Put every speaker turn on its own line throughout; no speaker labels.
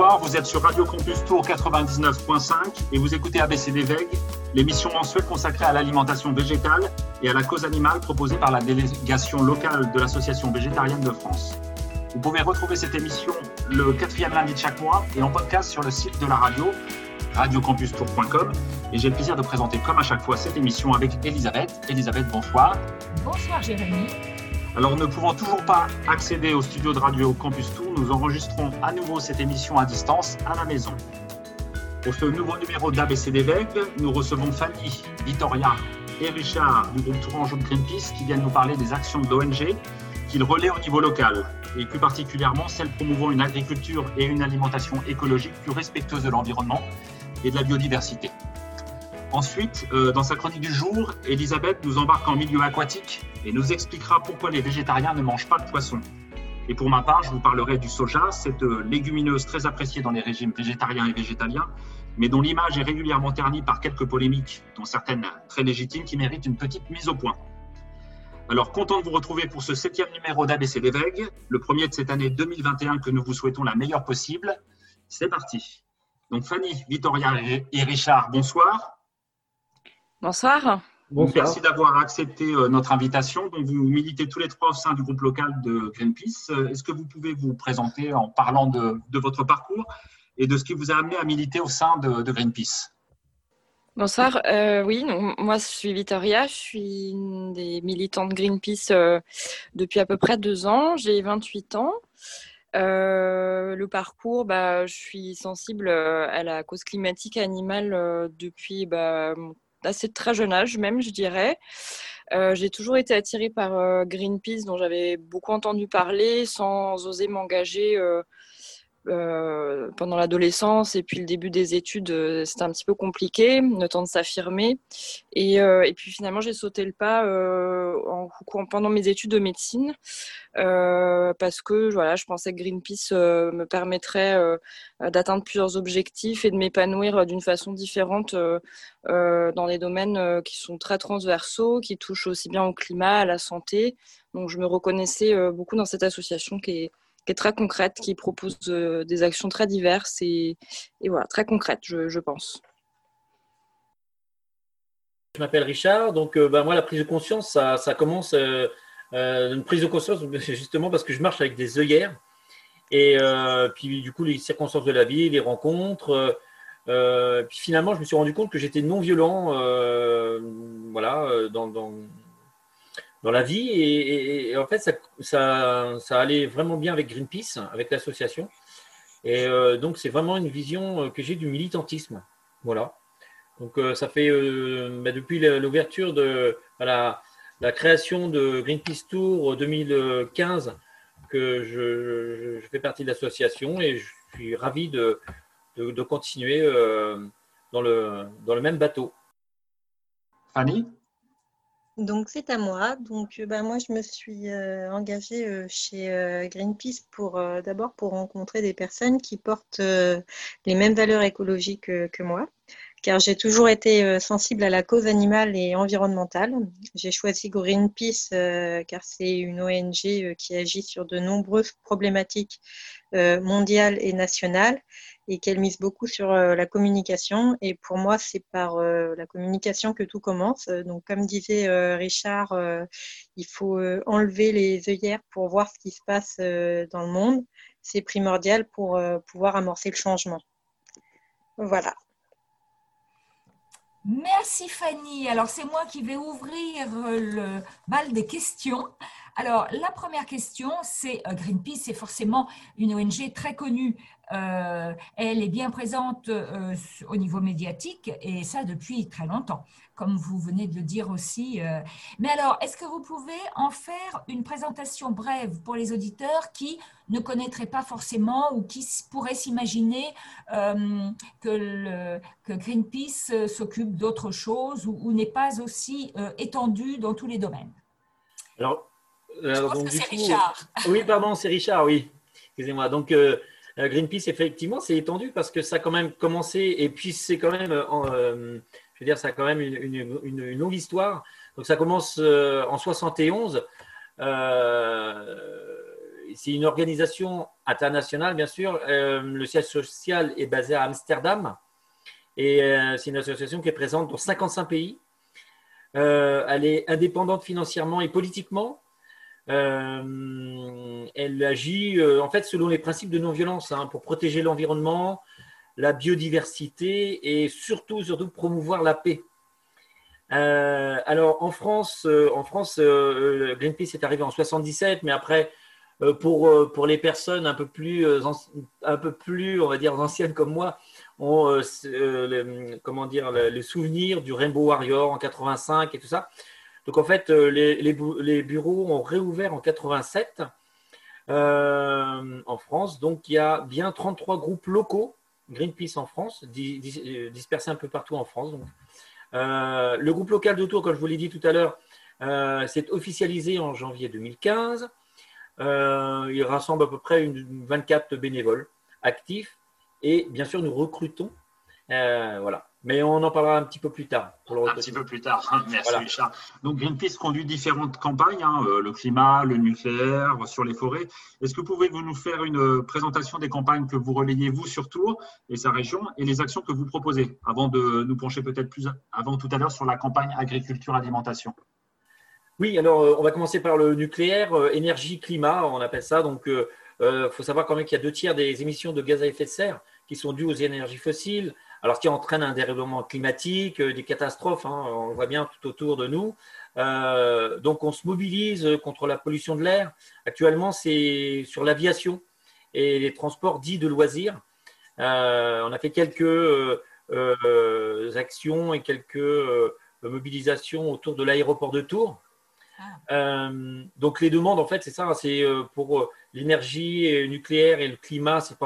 Bonsoir, vous êtes sur Radio Campus Tour 99.5 et vous écoutez ABCD VEG, l'émission mensuelle consacrée à l'alimentation végétale et à la cause animale proposée par la délégation locale de l'Association végétarienne de France. Vous pouvez retrouver cette émission le quatrième lundi de chaque mois et en podcast sur le site de la radio, radiocampustour.com. Et j'ai le plaisir de présenter comme à chaque fois cette émission avec Elisabeth. Elisabeth, bonsoir.
Bonsoir Jérémy.
Alors, ne pouvant toujours pas accéder au studio de Radio Campus Tour, nous enregistrons à nouveau cette émission à distance à la maison. Pour ce nouveau numéro d'ABCD VEG, nous recevons Fanny, Victoria et Richard du groupe Tourangeau Greenpeace qui viennent nous parler des actions de l'ONG qu'ils relaient au niveau local et plus particulièrement celles promouvant une agriculture et une alimentation écologique plus respectueuses de l'environnement et de la biodiversité. Ensuite, euh, dans sa chronique du jour, Elisabeth nous embarque en milieu aquatique et nous expliquera pourquoi les végétariens ne mangent pas de poisson. Et pour ma part, je vous parlerai du soja, cette légumineuse très appréciée dans les régimes végétariens et végétaliens, mais dont l'image est régulièrement ternie par quelques polémiques, dont certaines très légitimes, qui méritent une petite mise au point. Alors, content de vous retrouver pour ce septième numéro d'ABC des le premier de cette année 2021 que nous vous souhaitons la meilleure possible. C'est parti. Donc, Fanny, Victoria et Richard, bonsoir.
Bonsoir.
Merci d'avoir accepté euh, notre invitation. Donc, vous militez tous les trois au sein du groupe local de Greenpeace. Euh, est-ce que vous pouvez vous présenter en parlant de, votre parcours et de ce qui vous a amené à militer au sein de, Greenpeace?
Bonsoir, euh, oui, moi je suis Victoria, je suis une des militantes Greenpeace depuis à peu près deux ans, j'ai 28 ans. le parcours, bah, je suis sensible à la cause climatique animale depuis bah, assez très jeune âge même, je dirais. Euh, j'ai toujours été attirée par euh, Greenpeace, dont j'avais beaucoup entendu parler, sans oser m'engager euh, pendant l'adolescence et puis le début des études, euh, c'était un petit peu compliqué, le temps de s'affirmer. Et, euh, puis finalement, j'ai sauté le pas en, pendant mes études de médecine parce que voilà, je pensais que Greenpeace me permettrait d'atteindre plusieurs objectifs et de m'épanouir d'une façon différente dans des domaines qui sont très transversaux, qui touchent aussi bien au climat, à la santé. Donc je me reconnaissais beaucoup dans cette association qui est très concrète, qui propose euh, des actions très diverses et, voilà, très concrètes, je, pense.
Je m'appelle Richard, donc bah, moi la prise de conscience, ça, commence euh, une prise de conscience justement parce que je marche avec des œillères et puis du coup les circonstances de la vie, les rencontres, puis finalement je me suis rendu compte que j'étais non violent, voilà, dans, dans la vie. Et, en fait, ça, ça, ça, allait vraiment bien avec Greenpeace, avec l'association. Et euh, donc, c'est vraiment une vision euh, que j'ai du militantisme. Voilà. Donc, euh, ça fait bah, depuis l'ouverture de la, la, création de Greenpeace Tour 2015 que je, fais partie de l'association et je suis ravi de, de, de continuer dans, le, dans le même bateau.
Fanny
donc c'est à moi. Donc bah, moi je me suis euh, engagée euh, chez euh, Greenpeace pour d'abord pour rencontrer des personnes qui portent les mêmes valeurs écologiques que moi, car j'ai toujours été sensible à la cause animale et environnementale. J'ai choisi Greenpeace car c'est une ONG qui agit sur de nombreuses problématiques mondiales et nationales et qu'elle mise beaucoup sur euh, la communication. Et pour moi, c'est par euh, la communication que tout commence. Donc, comme disait euh, Richard, il faut enlever les œillères pour voir ce qui se passe dans le monde. C'est primordial pour pouvoir amorcer le changement. Voilà.
Merci Fanny. Alors c'est moi qui vais ouvrir le bal des questions. Alors la première question, c'est Greenpeace, c'est forcément une ONG très connue euh, elle est bien présente euh, au niveau médiatique et ça depuis très longtemps, comme vous venez de le dire aussi. Euh. Mais alors, est-ce que vous pouvez en faire une présentation brève pour les auditeurs qui ne connaîtraient pas forcément ou qui pourraient s'imaginer que, Greenpeace s'occupe d'autre chose ou, n'est pas aussi étendu dans tous les domaines? Je pense que c'est Richard.
Oui, pardon, c'est Richard, oui. Excusez-moi. Donc, euh, Greenpeace, effectivement, c'est étendu parce que ça a quand même commencé, et puis c'est quand même, euh, euh, je veux dire, ça a quand même une, longue histoire. Donc ça commence en 71. c'est une organisation internationale, bien sûr. le siège social est basé à Amsterdam. Et c'est une association qui est présente dans 55 pays. elle est indépendante financièrement et politiquement. Elle agit en fait selon les principes de non-violence hein, pour protéger l'environnement, la biodiversité et surtout, surtout promouvoir la paix. Euh, alors en France, euh, en France euh, Greenpeace est arrivé en 77, mais après, pour, pour les personnes un peu plus, un peu plus, on va dire, anciennes comme moi, ont comment dire, les souvenirs du Rainbow Warrior en 85 et tout ça. Donc en fait, les, les, bureaux ont réouvert en 87 en France. Donc il y a bien 33 groupes locaux Greenpeace en France, dispersés un peu partout en France. Donc. Euh, le groupe local de Tours, comme je vous l'ai dit tout à l'heure, euh, s'est officialisé en janvier 2015. Euh, il rassemble à peu près une, 24 bénévoles actifs et bien sûr nous recrutons. voilà. Mais on en parlera un petit peu plus tard.
un petit peu plus tard. Merci Richard. Donc Greenpeace conduit différentes campagnes, hein, le climat, le nucléaire, sur les forêts. Est-ce que vous pouvez nous faire une présentation des campagnes que vous relayez vous sur Tours et sa région et les actions que vous proposez avant de nous pencher peut-être plus avant tout à l'heure sur la campagne agriculture alimentation?
Oui, alors on va commencer par le nucléaire, énergie, climat, on appelle ça. Donc il faut savoir quand même qu'il y a deux tiers des émissions de gaz à effet de serre qui sont dues aux énergies fossiles alors ce qui entraîne un dérèglement climatique, euh, des catastrophes, hein, on le voit bien tout autour de nous. Euh, donc on se mobilise contre la pollution de l'air. Actuellement, c'est sur l'aviation et les transports dits de loisirs. Euh, on a fait quelques actions et quelques mobilisations autour de l'aéroport de Tours. Ah. donc les demandes, en fait, c'est ça, c'est pour l'énergie nucléaire et le climat, c'est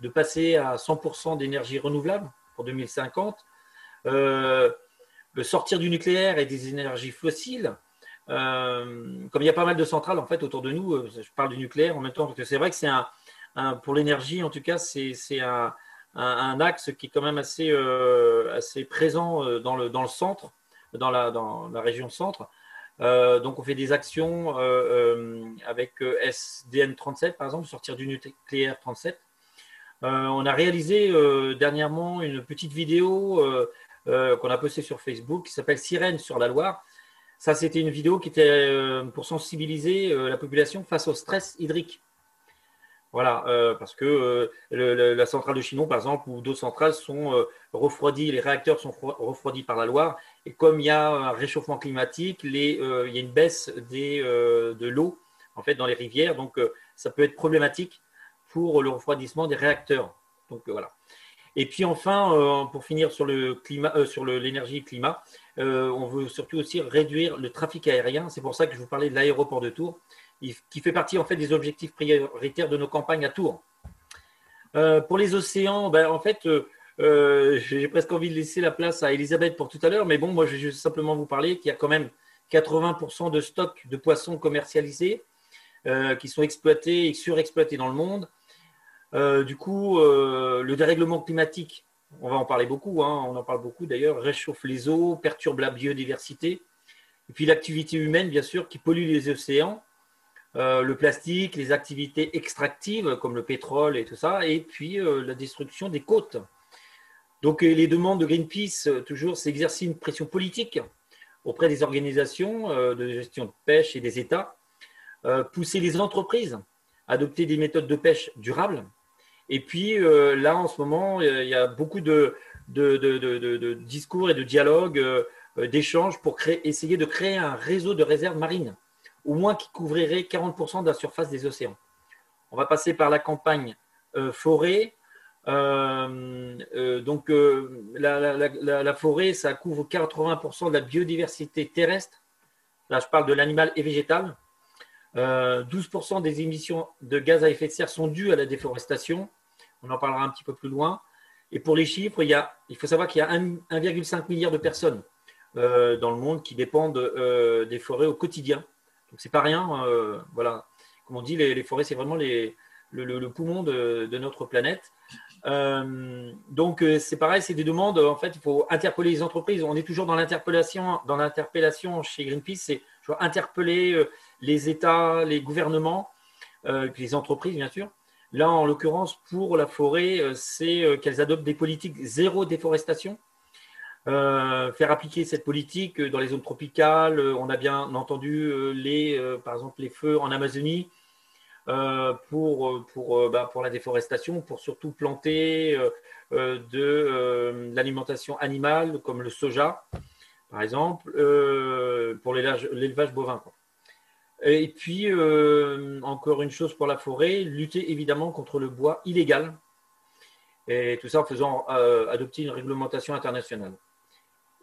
de passer à 100% d'énergie renouvelable pour 2050. Euh, sortir du nucléaire et des énergies fossiles. Euh, comme il y a pas mal de centrales en fait autour de nous, euh, je parle du nucléaire en même temps parce que c'est vrai que c'est un, pour l'énergie en tout cas c'est un, un, axe qui est quand même assez, assez présent dans le, dans le centre, dans la, dans la région centre. donc on fait des actions avec SDN 37 par exemple, sortir du nucléaire 37. Euh, on a réalisé euh, dernièrement une petite vidéo euh, qu'on a postée sur Facebook qui s'appelle Sirène sur la Loire. Ça, c'était une vidéo qui était pour sensibiliser la population face au stress hydrique. Voilà, parce que la centrale de Chinon, par exemple, ou d'autres centrales sont refroidies, les réacteurs sont refroidis par la Loire, et comme il y a un réchauffement climatique, il y a une baisse de l'eau en fait dans les rivières, donc ça peut être problématique pour le refroidissement des réacteurs. Donc euh, voilà. Et puis enfin, euh, pour finir sur le climat, euh, sur l'énergie et climat, on veut surtout aussi réduire le trafic aérien. C'est pour ça que je vous parlais de l'aéroport de Tours, qui fait partie en fait des objectifs prioritaires de nos campagnes à Tours. pour les océans, ben, en fait, j'ai presque envie de laisser la place à Elisabeth pour tout à l'heure, mais bon, moi je vais simplement vous parler qu'il y a quand même 80% de stocks de poissons commercialisés qui sont exploités et surexploités dans le monde. Euh, du coup, euh, le dérèglement climatique, on va en parler beaucoup, hein, on en parle beaucoup d'ailleurs, réchauffe les eaux, perturbe la biodiversité. Et puis l'activité humaine, bien sûr, qui pollue les océans, euh, le plastique, les activités extractives comme le pétrole et tout ça, et puis la destruction des côtes. Donc les demandes de Greenpeace, toujours, c'est exercer une pression politique auprès des organisations de gestion de pêche et des États, pousser les entreprises adopter des méthodes de pêche durables, et puis euh, là, en ce moment, il y a beaucoup de, discours et de dialogues, euh, d'échanges pour essayer de créer un réseau de réserves marines, au moins qui couvrirait 40% de la surface des océans. On va passer par la campagne euh, forêt. donc la, forêt, ça couvre 80% de la biodiversité terrestre. Là, je parle de l'animal et végétal. 12% des émissions de gaz à effet de serre sont dues à la déforestation. On en parlera un petit peu plus loin. Et pour les chiffres, il, faut savoir qu'il y a 1,5 milliard de personnes euh, dans le monde qui dépendent euh, des forêts au quotidien. Donc c'est pas rien. Euh, voilà, comme on dit, les, forêts c'est vraiment le, poumon de, notre planète. donc c'est pareil, c'est des demandes. En fait, il faut interpeller les entreprises. On est toujours dans l'interpellation, dans l'interpellation chez Greenpeace. C'est interpeller les États, les gouvernements les entreprises, bien sûr. Là, en l'occurrence, pour la forêt, c'est qu'elles adoptent des politiques zéro déforestation. faire appliquer cette politique dans les zones tropicales. On a bien entendu les, par exemple, les feux en Amazonie bah, pour la déforestation, pour surtout planter de l'alimentation animale comme le soja par exemple, euh, pour l'élevage bovin. Et puis, euh, encore une chose pour la forêt, lutter évidemment contre le bois illégal. Et tout ça en faisant euh, adopter une réglementation internationale.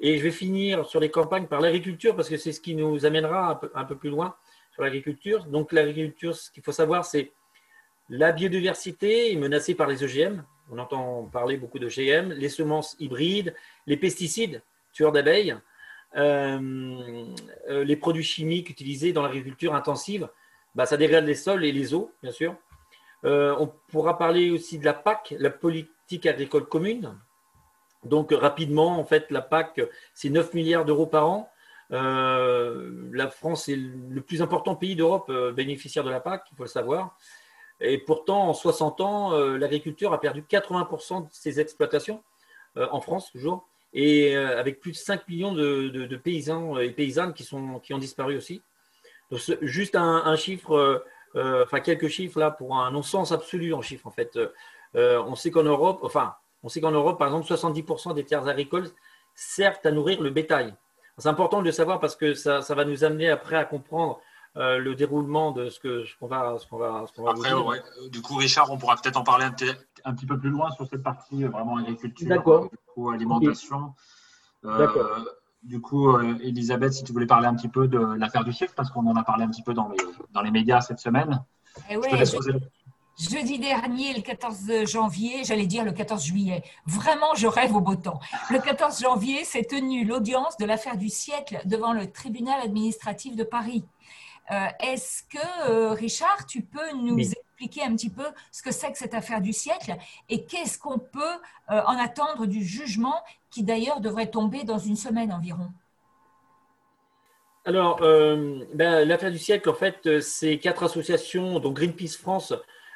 Et je vais finir sur les campagnes par l'agriculture, parce que c'est ce qui nous amènera un peu, plus loin sur l'agriculture. Donc l'agriculture, ce qu'il faut savoir, c'est la biodiversité menacée par les OGM. On entend parler beaucoup d'OGM, les semences hybrides, les pesticides, tueurs d'abeilles, les produits chimiques utilisés dans l'agriculture intensive, bah, ça dégrade les sols et les eaux, bien sûr. Euh, on pourra parler aussi de la PAC, la politique agricole commune. Donc rapidement, en fait, la PAC, c'est 9 milliards d'euros par an. la France est le plus important pays d'Europe bénéficiaire de la PAC, il faut le savoir. Et pourtant, en 60 ans, l'agriculture a perdu 80% de ses exploitations, en France toujours et euh, avec plus de 5 millions de, paysans et paysannes qui, sont, qui ont disparu aussi. Donc, juste un, chiffre, euh, enfin quelques chiffres là pour un non-sens absolu en chiffres en fait. Euh, on sait qu'en Europe, enfin, on sait qu'en Europe, par exemple, 70% des terres agricoles servent à nourrir le bétail. C'est important de le savoir parce que ça, ça, va nous amener après à comprendre le déroulement de ce qu'on va, ce qu'on va, ce va
Après, ouais. du coup, Richard, on pourra peut-être en parler un, un, petit peu plus loin sur cette partie vraiment agriculture.
D'accord
alimentation. Euh, du coup, euh, Elisabeth, si tu voulais parler un petit peu de l'affaire du siècle, parce qu'on en a parlé un petit peu dans les, dans les médias cette semaine.
Eh jeudi dernier, le 14 janvier, j'allais dire le 14 juillet, vraiment je rêve au beau temps. Le 14 janvier s'est tenue l'audience de l'affaire du siècle devant le tribunal administratif de Paris. Euh, est-ce que, Richard, tu peux nous expliquer un petit peu ce que c'est que cette affaire du siècle et qu'est-ce qu'on peut euh, en attendre du jugement qui d'ailleurs devrait tomber dans une semaine environ
alors, euh, ben, l'affaire du siècle, en fait, c'est quatre associations, dont Greenpeace France,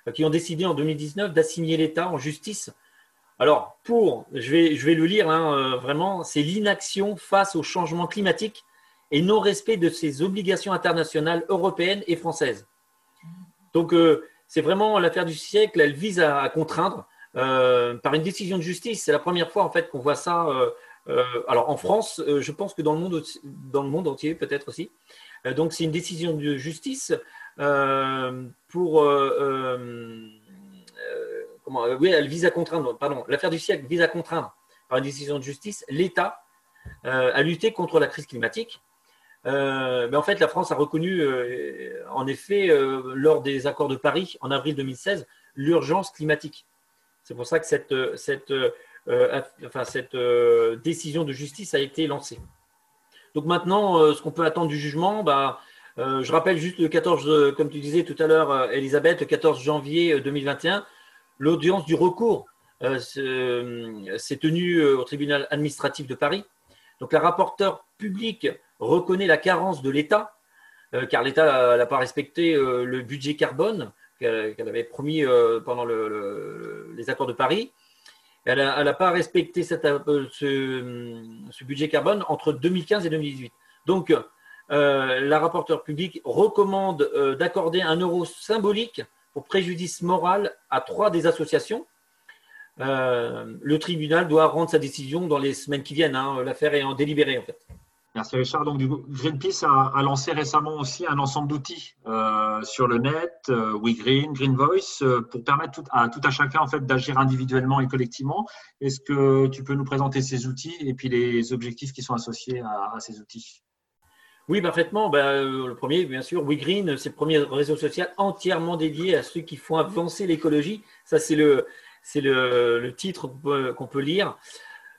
euh, qui ont décidé en 2019 d'assigner l'État en justice. Alors, pour, je vais, je vais le lire hein, vraiment, c'est l'inaction face au changement climatique et non-respect de ses obligations internationales européennes et françaises. Donc, c'est vraiment l'affaire du siècle. Elle vise à, contraindre euh, par une décision de justice. C'est la première fois en fait qu'on voit ça. Euh, euh, alors en France, je pense que dans le monde, dans le monde entier peut-être aussi. donc c'est une décision de justice pour comment Oui, elle vise à contraindre. Pardon, l'affaire du siècle vise à contraindre par une décision de justice l'État à lutter contre la crise climatique euh, mais en fait, la France a reconnu, euh, en effet, euh, lors des accords de Paris en avril 2016, l'urgence climatique. C'est pour ça que cette, décision de justice a été lancée. Donc maintenant, ce qu'on peut attendre du jugement, bah, je rappelle juste le 14, comme tu disais tout à l'heure, Elisabeth, le 14 janvier 2021, l'audience du recours s'est tenue au tribunal administratif de Paris. Donc la rapporteure publique reconnaît la carence de l'État, euh, car l'État n'a pas respecté euh, le budget carbone qu'elle avait promis euh, pendant les accords de Paris. Elle n'a pas respecté ce, budget carbone entre 2015 et 2018. Donc, la rapporteure publique recommande d'accorder un euro symbolique pour préjudice moral à trois des associations. le tribunal doit rendre sa décision dans les semaines qui viennent. Hein. L'affaire est en délibéré, en fait.
Merci Richard. Donc, du coup, Greenpeace a, lancé récemment aussi un ensemble d'outils euh, sur le net, euh, WeGreen, Green Voice, euh, pour permettre à tout à chacun en fait d'agir individuellement et collectivement. Est-ce que tu peux nous présenter ces outils et puis les objectifs qui sont associés à, ces outils?
Oui, parfaitement. Ben, le premier, bien sûr, WeGreen, c'est le premier réseau social entièrement dédié à ceux qui font avancer l'écologie. Ça, c'est le, c'est le, le titre qu'on peut lire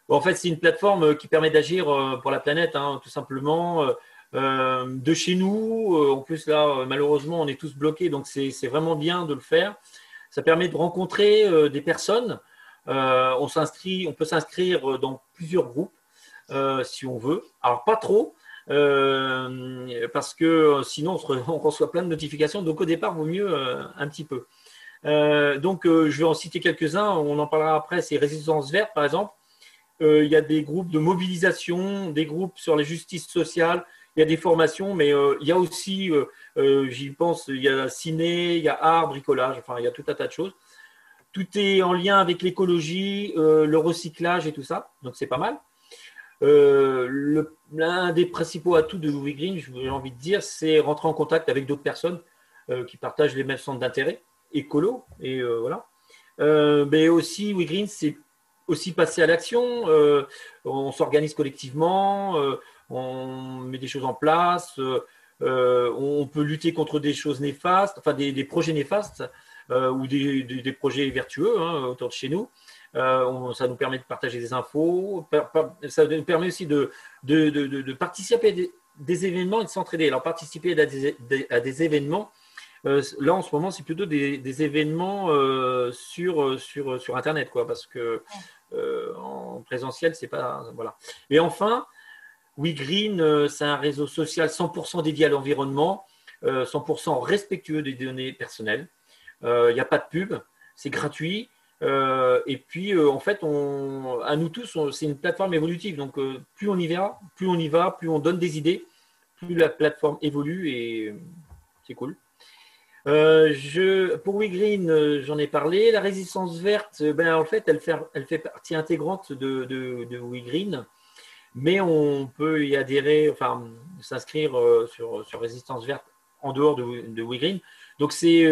en fait, c'est une plateforme euh, qui permet d'agir euh, pour la planète, hein, tout simplement. Euh, de chez nous, en plus là, malheureusement, on est tous bloqués, donc c'est vraiment bien de le faire. Ça permet de rencontrer des personnes. on, on peut s'inscrire dans plusieurs groupes si on veut. Alors, pas trop, parce que sinon on, reçoit plein de notifications. Donc au départ, vaut mieux un petit peu. donc je vais en citer quelques-uns, on en parlera après, c'est Résistance Verte par exemple. Il y a des groupes de mobilisation, des groupes sur la justice sociale, il y a des formations, mais il y a aussi, j'y pense, il y a ciné, il y a art, bricolage, enfin il y a tout un tas de choses. Tout est en lien avec l'écologie, le recyclage et tout ça, donc c'est pas mal. Euh, l'un des principaux atouts de Louis Green, j'ai envie de dire, c'est rentrer en contact avec d'autres personnes euh, qui partagent les mêmes centres d'intérêt, écolo, et euh, voilà. mais aussi, Louis Green, c'est aussi passer à l'action. on s'organise collectivement, on met des choses en place, on peut lutter contre des choses néfastes, enfin des, projets néfastes ou des, projets vertueux hein, autour de chez nous. Euh, ça nous permet de partager des infos. Ça nous permet aussi de, de, participer à des, événements et de s'entraider. Alors, participer à des, événements, euh, là en ce moment, c'est plutôt des, événements euh, sur, sur, sur Internet, quoi, parce que en présentiel, c'est pas. Voilà. Et enfin, WeGreen, c'est un réseau social 100% dédié à l'environnement, 100% respectueux des données personnelles. Il n'y a pas de pub, c'est gratuit. Euh, et puis, euh, en fait, on, à nous tous, c'est une plateforme évolutive. Donc, euh, plus on y va, plus on y va, plus on donne des idées, plus la plateforme évolue et c'est cool. Je, pour WeGreen, j'en ai parlé. La résistance verte, ben, en fait, elle fait, elle fait partie intégrante de, de, WeGreen, mais on peut y adhérer, enfin, s'inscrire sur, résistance verte en dehors de, WeGreen. Donc, c'est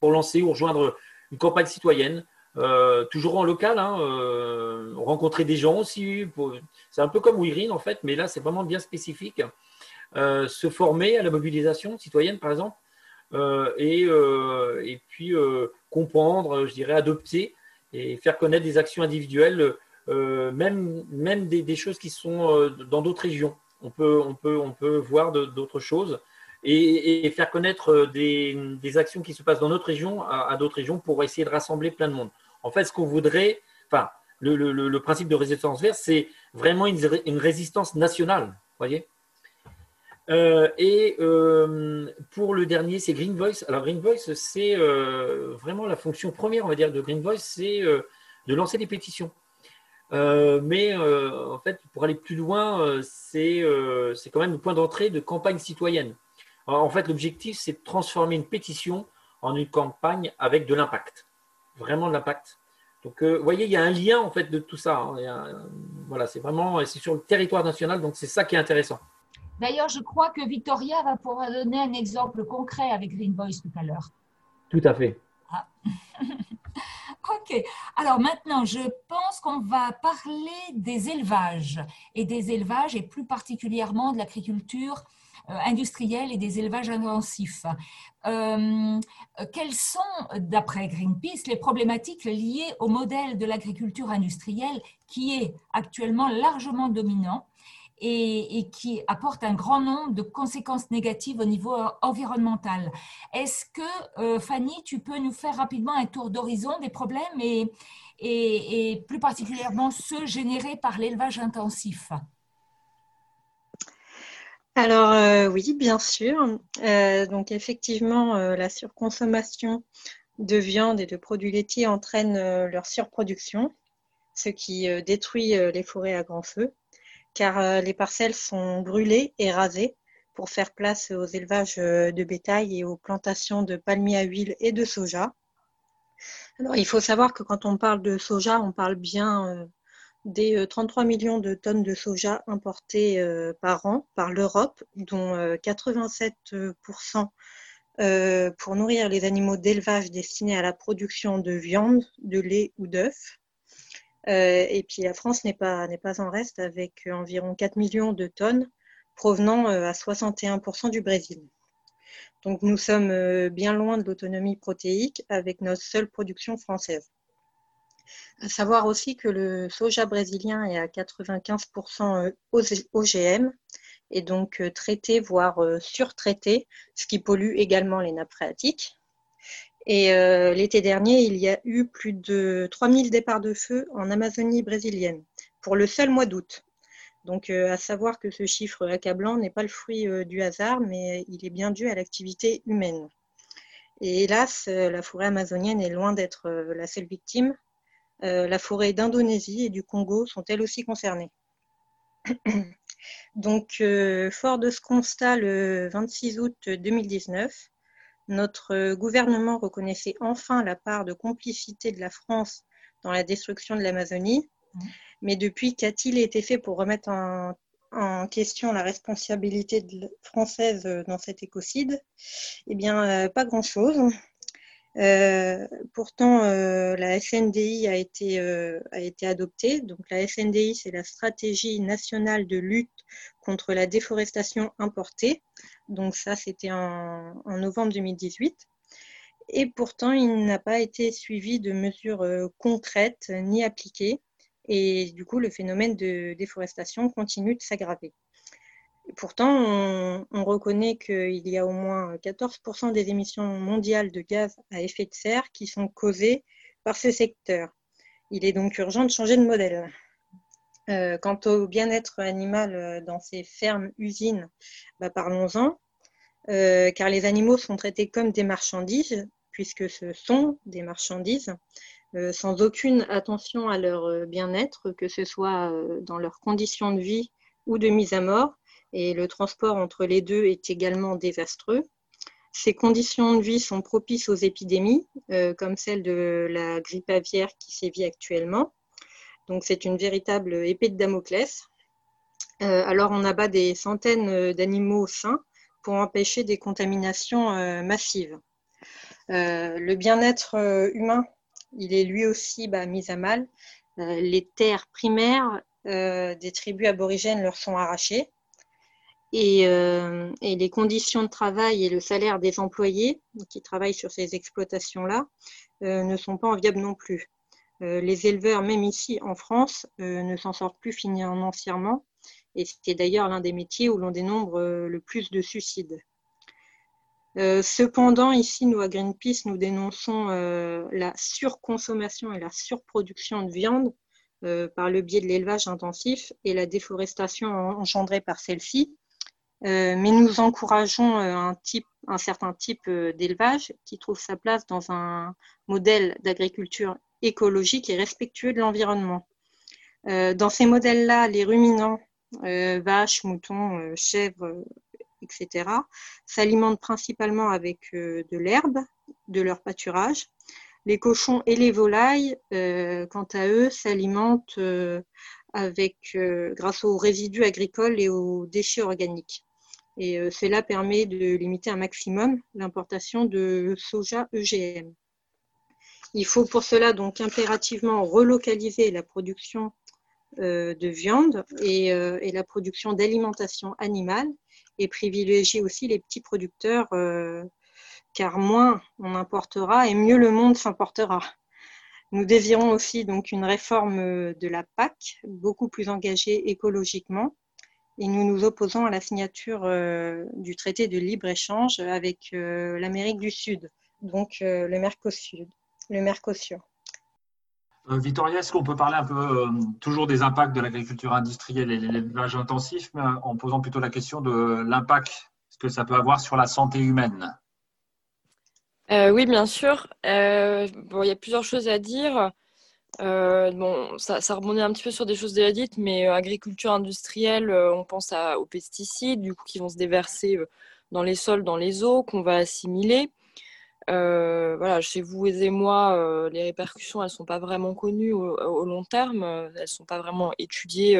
pour lancer ou rejoindre une campagne citoyenne euh, toujours en local, hein, euh, rencontrer des gens aussi. C'est un peu comme WeGreen en fait, mais là c'est vraiment bien spécifique. Euh, se former à la mobilisation citoyenne par exemple, et, et, puis comprendre, je dirais, adopter et faire connaître des actions individuelles, même, même des, choses qui sont dans d'autres régions. On peut, on, peut, on peut voir d'autres choses et, faire connaître des, des, actions qui se passent dans notre région à, d'autres régions pour essayer de rassembler plein de monde. En fait, ce qu'on voudrait, enfin, le, principe de résistance verte, c'est vraiment une, résistance nationale, voyez? Euh, et euh, pour le dernier, c'est Green Voice. Alors Green Voice, c'est euh, vraiment la fonction première, on va dire, de Green Voice, c'est de lancer des pétitions. mais en fait, pour aller plus loin, c'est quand même le point d'entrée de campagne citoyenne. en fait, l'objectif, c'est de transformer une pétition en une campagne avec de l'impact vraiment de l'impact. Donc, vous voyez, il y a un lien en fait de tout ça. Hein. voilà, c'est vraiment, c'est sur le territoire national, donc c'est ça qui est intéressant.
D'ailleurs, je crois que Victoria va pouvoir donner un exemple concret avec Green Voice tout à l'heure.
Tout à fait.
Ah. ok. Alors maintenant, je pense qu'on va parler des élevages et des élevages et plus particulièrement de l'agriculture euh, industriels et des élevages intensifs. Euh, quelles sont, d'après Greenpeace, les problématiques liées au modèle de l'agriculture industrielle qui est actuellement largement dominant et, qui apporte un grand nombre de conséquences négatives au niveau environnemental. Est-ce que, euh, Fanny, tu peux nous faire rapidement un tour d'horizon des problèmes et, plus particulièrement ceux générés par l'élevage intensif?
Alors euh, oui, bien sûr. Euh, donc effectivement, euh, la surconsommation de viande et de produits laitiers entraîne leur surproduction, ce qui détruit les forêts à grand feu, car les parcelles sont brûlées et rasées pour faire place aux élevages de bétail et aux plantations de palmiers à huile et de soja. Il faut savoir que quand on parle de soja, on parle bien des 33 euh, millions de tonnes de soja importées euh, par an par l'Europe, dont 87% euh, pour nourrir les animaux d'élevage destinés à la production de viande, de lait ou d'œufs. Et puis la France n'est pas, pas en reste avec environ 4 millions de tonnes provenant à 61% du Brésil. Donc nous sommes bien loin de l'autonomie protéique avec notre seule production française. À savoir aussi que le soja brésilien est à 95% OGM et donc euh, traité, voire euh, surtraité, ce qui pollue également les nappes phréatiques. Et euh, l'été dernier, il y a eu plus de 3000 départs de feu en Amazonie brésilienne pour le seul mois d'août. Donc, à savoir que ce chiffre accablant n'est pas le fruit du hasard, mais il est bien dû à l'activité humaine. Et hélas, la forêt amazonienne est loin d'être la seule victime. La forêt d'Indonésie et du Congo sont elles aussi concernées. Donc, fort de ce constat, le 26 août 2019, notre gouvernement reconnaissait enfin la part de complicité de la France dans la destruction de l'Amazonie. Mmh. Mais depuis, qu'a-t-il été fait pour remettre en, question la responsabilité française dans cet écocide? Eh bien, euh, pas grand-chose. Euh, pourtant, euh, la SNDI a été, a été adoptée. Donc, la SNDI, c'est la stratégie nationale de lutte contre la déforestation importée. Donc, ça, c'était en, novembre 2018. Et pourtant, il n'a pas été suivi de mesures concrètes ni appliquées. Et du coup, le phénomène de déforestation continue de s'aggraver. Pourtant, on, reconnaît qu'il y a au moins 14% des émissions mondiales de gaz à effet de serre qui sont causées par ce secteur. Il est donc urgent de changer de modèle. Euh, quant au bien-être animal euh, dans ces fermes-usines, bah, parlons-en, euh, car les animaux sont traités comme des marchandises, puisque ce sont des marchandises. Sans aucune attention à leur bien-être, que ce soit dans leurs conditions de vie ou de mise à mort. Et le transport entre les deux est également désastreux. Ces conditions de vie sont propices aux épidémies, comme celle de la grippe aviaire qui sévit actuellement. Donc c'est une véritable épée de Damoclès. alors on abat des centaines d'animaux sains pour empêcher des contaminations massives. le bien-être humain il est lui aussi bah, mis à mal. Euh, les terres primaires euh, des tribus aborigènes leur sont arrachées. Euh, et, les conditions de travail et le salaire des employés qui travaillent sur ces exploitations-là ne sont pas enviables non plus. Les éleveurs, même ici en France, ne s'en sortent plus financièrement. Et c'est d'ailleurs l'un des métiers où l'on dénombre le plus de suicides. Euh, cependant, ici, nous, à Greenpeace, nous dénonçons euh, la surconsommation et la surproduction de viande euh, par le biais de l'élevage intensif et la déforestation engendrée par celle-ci. mais nous encourageons un, type, un certain type d'élevage qui trouve sa place dans un modèle d'agriculture écologique et respectueux de l'environnement. dans ces modèles-là, les ruminants, vaches, moutons, chèvres, etc., s'alimentent principalement avec euh, de l'herbe, de leur pâturage. Les cochons et les volailles, euh, quant à eux, s'alimentent euh, avec, grâce aux résidus agricoles et aux déchets organiques. Cela permet de limiter un maximum l'importation de soja EGM. Il faut pour cela donc impérativement relocaliser la production de viande et, et la production d'alimentation animale et privilégier aussi les petits producteurs, euh, car moins on importera et mieux le monde s'importera. Nous désirons aussi donc une réforme de la PAC, beaucoup plus engagée écologiquement, et nous nous opposons à la signature euh, du traité de libre-échange avec euh, l'Amérique du Sud, donc le Mercosur. Le Mercosur.
Euh, Victoria, est-ce qu'on peut parler un peu euh, toujours des impacts de l'agriculture industrielle et l'élevage intensif, mais en posant plutôt la question de l'impact que ça peut avoir sur la santé humaine?
Euh, Oui, bien sûr. bon, il y a plusieurs choses à dire. bon, ça, ça, rebondit un petit peu sur des choses déjà dites, mais agriculture industrielle, on pense à, aux pesticides, du coup, qui vont se déverser dans les sols, dans les eaux, qu'on va assimiler. Euh, voilà, chez vous et moi, euh, les répercussions, elles ne sont pas vraiment connues au, long terme, euh, elles ne sont pas vraiment étudiées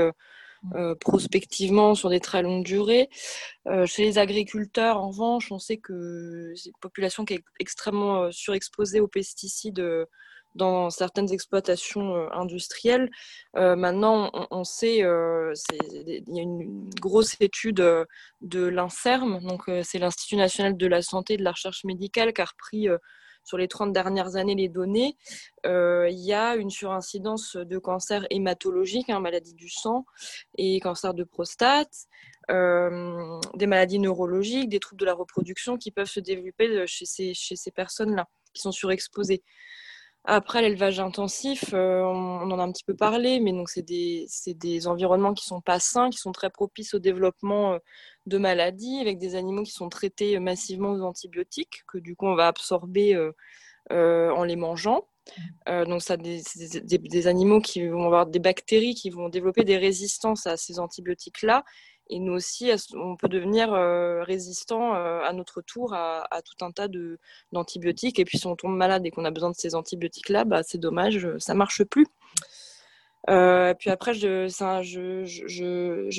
mmh. prospectivement sur des très longues durées. chez les agriculteurs, en revanche, on sait que c'est une population qui est extrêmement surexposée aux pesticides dans certaines exploitations euh, industrielles. Euh, maintenant, on, sait, euh, il y a une grosse étude de l'INSERM, donc c'est l'Institut national de la santé et de la recherche médicale, qui a repris sur les 30 dernières années les données, il y a une surincidence de cancer hématologique, hein, maladie du sang et cancer de prostate, des maladies neurologiques, des troubles de la reproduction qui peuvent se développer chez ces, chez ces personnes-là qui sont surexposées. Après, l'élevage intensif, on, en a un petit peu parlé, mais donc c'est des, des, environnements qui sont pas sains, qui sont très propices au développement de maladies, avec des animaux qui sont traités massivement aux antibiotiques, que du coup on va absorber en les mangeant. donc, ça, des, des, des, animaux qui vont avoir des bactéries qui vont développer des résistances à ces antibiotiques-là et nous aussi, on peut devenir euh, résistant euh, à notre tour à, tout un tas d'antibiotiques. Et puis, si on tombe malade et qu'on a besoin de ces antibiotiques-là, bah, c'est dommage, ça ne marche plus. Euh, puis après, je,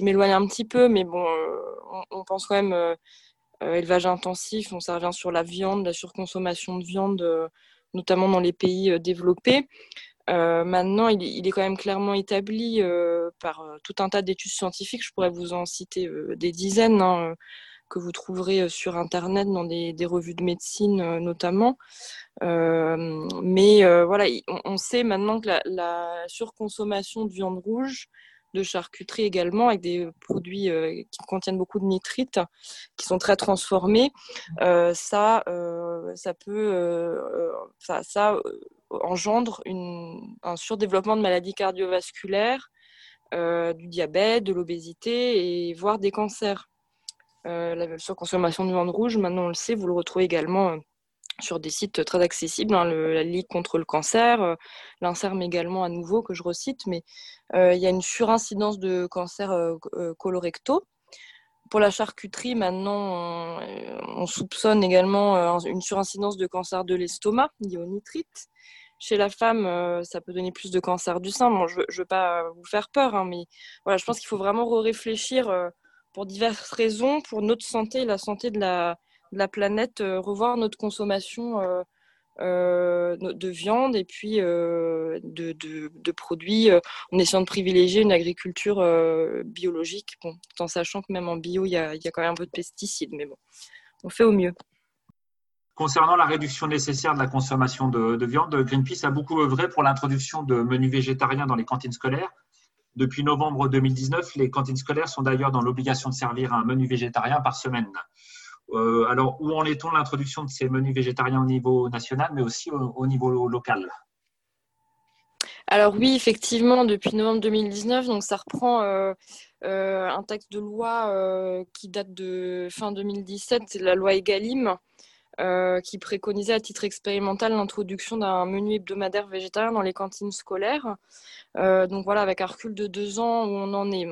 m'éloigne un petit peu, mais bon, on, pense quand même élevage intensif. On, ça revient sur la viande, la surconsommation de viande, notamment dans les pays développés. Euh, maintenant, il, est quand même clairement établi euh, par euh, tout un tas d'études scientifiques. Je pourrais vous en citer des dizaines hein, que vous trouverez sur Internet dans des, revues de médecine notamment. mais voilà, on, sait maintenant que la, surconsommation de viande rouge, de charcuterie également, avec des produits qui contiennent beaucoup de nitrites, qui sont très transformés, ça, ça peut, ça, ça engendre un surdéveloppement de maladies cardiovasculaires, euh, du diabète, de l'obésité et voire des cancers. Euh, la surconsommation de viande rouge, maintenant on le sait, vous le retrouvez également euh, sur des sites très accessibles, hein, la Ligue contre le cancer, l'INSERM également à nouveau que je recite, mais il y a une surincidence de cancers colorectaux pour la charcuterie, maintenant, on, soupçonne également une surincidence de cancer de l'estomac lié au nitrite. Chez la femme, euh, ça peut donner plus de cancer du sein. Bon, je ne veux, pas vous faire peur, hein, mais voilà, je pense qu'il faut vraiment réfléchir euh, pour diverses raisons, pour notre santé la santé de la, planète, euh, revoir notre consommation de viande et puis de, produits en essayant de privilégier une agriculture biologique, bon, en sachant que même en bio, il y a, y a quand même un peu de pesticides, mais bon, on fait au mieux.
Concernant la réduction nécessaire de la consommation de, viande, Greenpeace a beaucoup œuvré pour l'introduction de menus végétariens dans les cantines scolaires. Depuis novembre 2019, les cantines scolaires sont d'ailleurs dans l'obligation de servir un menu végétarien par semaine. Euh, alors, où en est-on l'introduction de ces menus végétariens au niveau national, mais aussi au, niveau local?
Alors oui, effectivement, depuis novembre 2019, donc ça reprend euh, euh, un texte de loi qui date de fin 2017, c'est la loi Egalim, euh, qui préconisait à titre expérimental l'introduction d'un menu hebdomadaire végétarien dans les cantines scolaires. Euh, donc voilà, avec un recul de deux ans où on en est.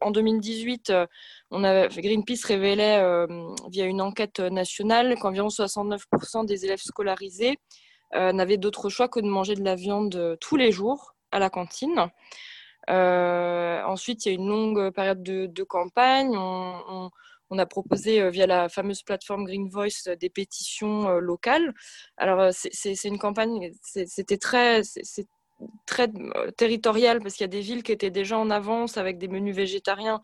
En 2018, euh, Greenpeace révélait via une enquête nationale qu'environ 69% des élèves scolarisés n'avaient d'autre choix que de manger de la viande tous les jours à la cantine. ensuite, il y a une longue période de, campagne. A proposé euh, via la fameuse plateforme Green Voice euh, des pétitions euh, locales. Alors, c'est une campagne, c'était très, très territorial parce qu'il y a des villes qui étaient déjà en avance avec des menus végétariens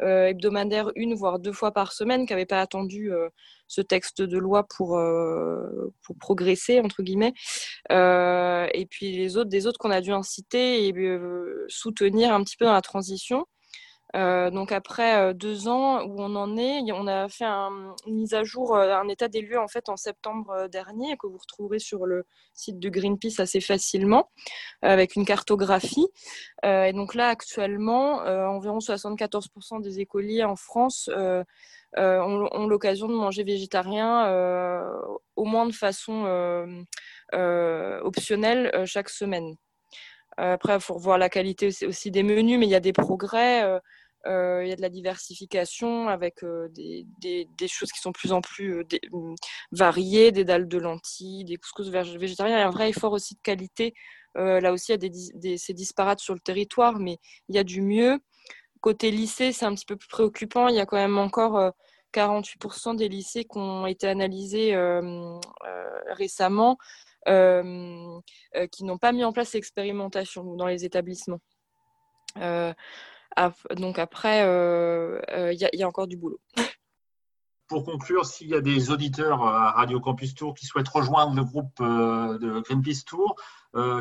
hebdomadaires une voire deux fois par semaine qui n'avaient pas attendu ce texte de loi pour, pour progresser entre guillemets et puis les autres des autres qu'on a dû inciter et soutenir un petit peu dans la transition euh, donc après euh, deux ans où on en est, on a fait un, une mise à jour, euh, un état des lieux en fait en septembre dernier que vous retrouverez sur le site de Greenpeace assez facilement avec une cartographie. et donc là actuellement, environ 74% des écoliers en France ont, l'occasion de manger végétarien au moins de façon optionnelle chaque semaine. Après, il faut revoir la qualité aussi des menus, mais il y a des progrès. Euh, il y a de la diversification avec euh, des, choses qui sont plus en plus euh, mm, variées, des dalles de lentilles, des couscous végétariens. Il y a un vrai effort aussi de qualité. là aussi, c'est disparate sur le territoire, mais il y a du mieux. Côté lycée, c'est un petit peu plus préoccupant. Il y a quand même encore 48% des lycées qui ont été analysés récemment qui n'ont pas mis en place l'expérimentation dans les établissements donc après, il euh, euh, y, a encore du boulot.
Pour conclure, s'il y a des auditeurs à Radio Campus Tour qui souhaitent rejoindre le groupe euh, de Greenpeace Tour,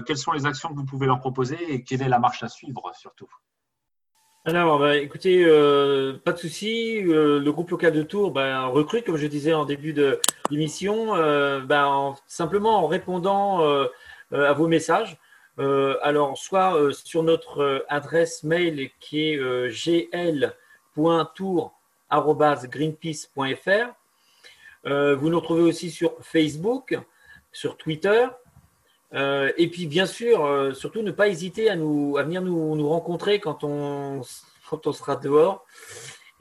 quelles sont les actions que vous pouvez leur proposer et quelle est la marche à suivre surtout?
Alors, bah, écoutez, pas de souci. le groupe local de Tours bah, recrute, comme je disais en début de l'émission, bah, simplement en répondant à vos messages. alors, soit sur notre adresse mail qui est gl.tour.greenpeace.fr. vous nous retrouvez aussi sur Facebook, sur Twitter. Et puis, bien sûr, surtout ne pas hésiter à, nous, venir nous, rencontrer quand on, quand on sera dehors.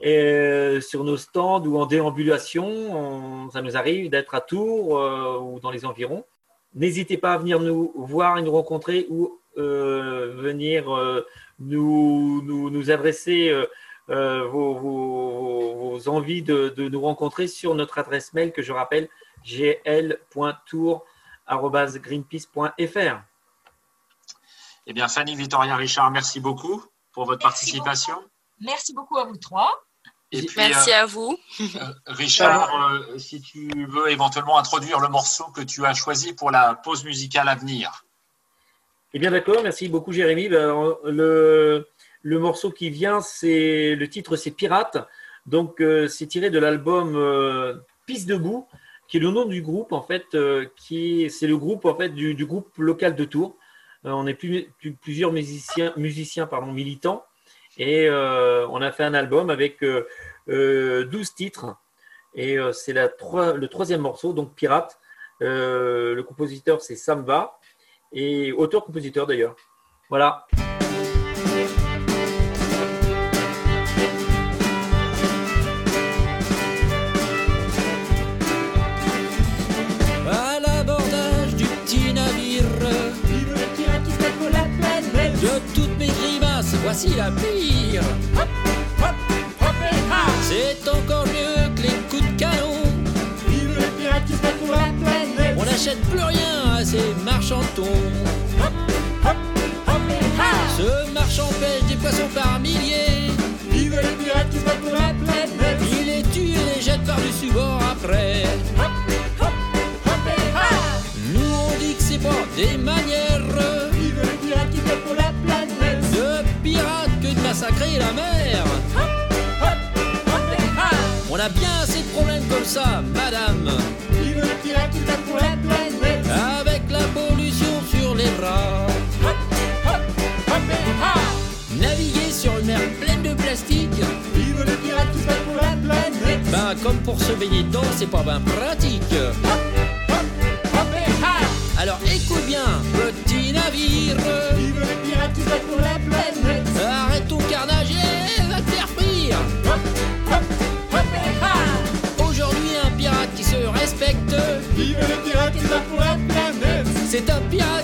Euh, sur nos stands ou en déambulation, ça nous arrive d'être à Tours euh, ou dans les environs. N'hésitez pas à venir nous voir et nous rencontrer ou euh, venir nous, nous, nous, adresser vos, vos, envies de, de, nous rencontrer sur notre adresse mail que je rappelle gl.tour.greenpeace.fr.
Eh bien, Fanny Victoria Richard, merci beaucoup pour votre participation.
Merci beaucoup à vous trois.
Merci euh, à vous. Euh,
Richard, euh, si tu veux éventuellement introduire le morceau que tu as choisi pour la pause musicale à venir.
Eh bien d'accord, merci beaucoup Jérémy. Ben, le, le, morceau qui vient, c'est le titre c'est Pirate. Donc c'est tiré de l'album Pisse debout, qui est le nom du groupe en fait, qui c'est le groupe en fait du, groupe local de Tours. on est plus, plusieurs musiciens, musiciens pardon, militants et euh, on a fait un album avec 12 euh, euh, titres. Et c'est le troisième morceau, donc Pirate. le compositeur, c'est Samba. Et auteur-compositeur d'ailleurs. Voilà.
Voici la pire. C'est encore mieux que les coups de canon. Vive le pirate qui pour la planète. On n'achète plus rien à ces marchands de Ce marchand pêche des poissons par milliers. Vive le pirate qui pour la planète. Il les tue et les jette par-dessus bord après. Nous on dit que c'est pas des manières. Vive le pirate qui pour la massacrer la mer. On a bien assez de problèmes comme ça, madame. Avec la pollution sur les bras. Naviguer sur une mer pleine de plastique. Vive pour la planète. Bah, comme pour se baigner dedans, c'est pas bien pratique. Alors écoute bien, petit navire. Vive le pirate qui pour la planète. Arrête ton carnage et va te faire frire. Aujourd'hui, un pirate qui se respecte. Vive le pirate qui se bat pour la planète. C'est un pirate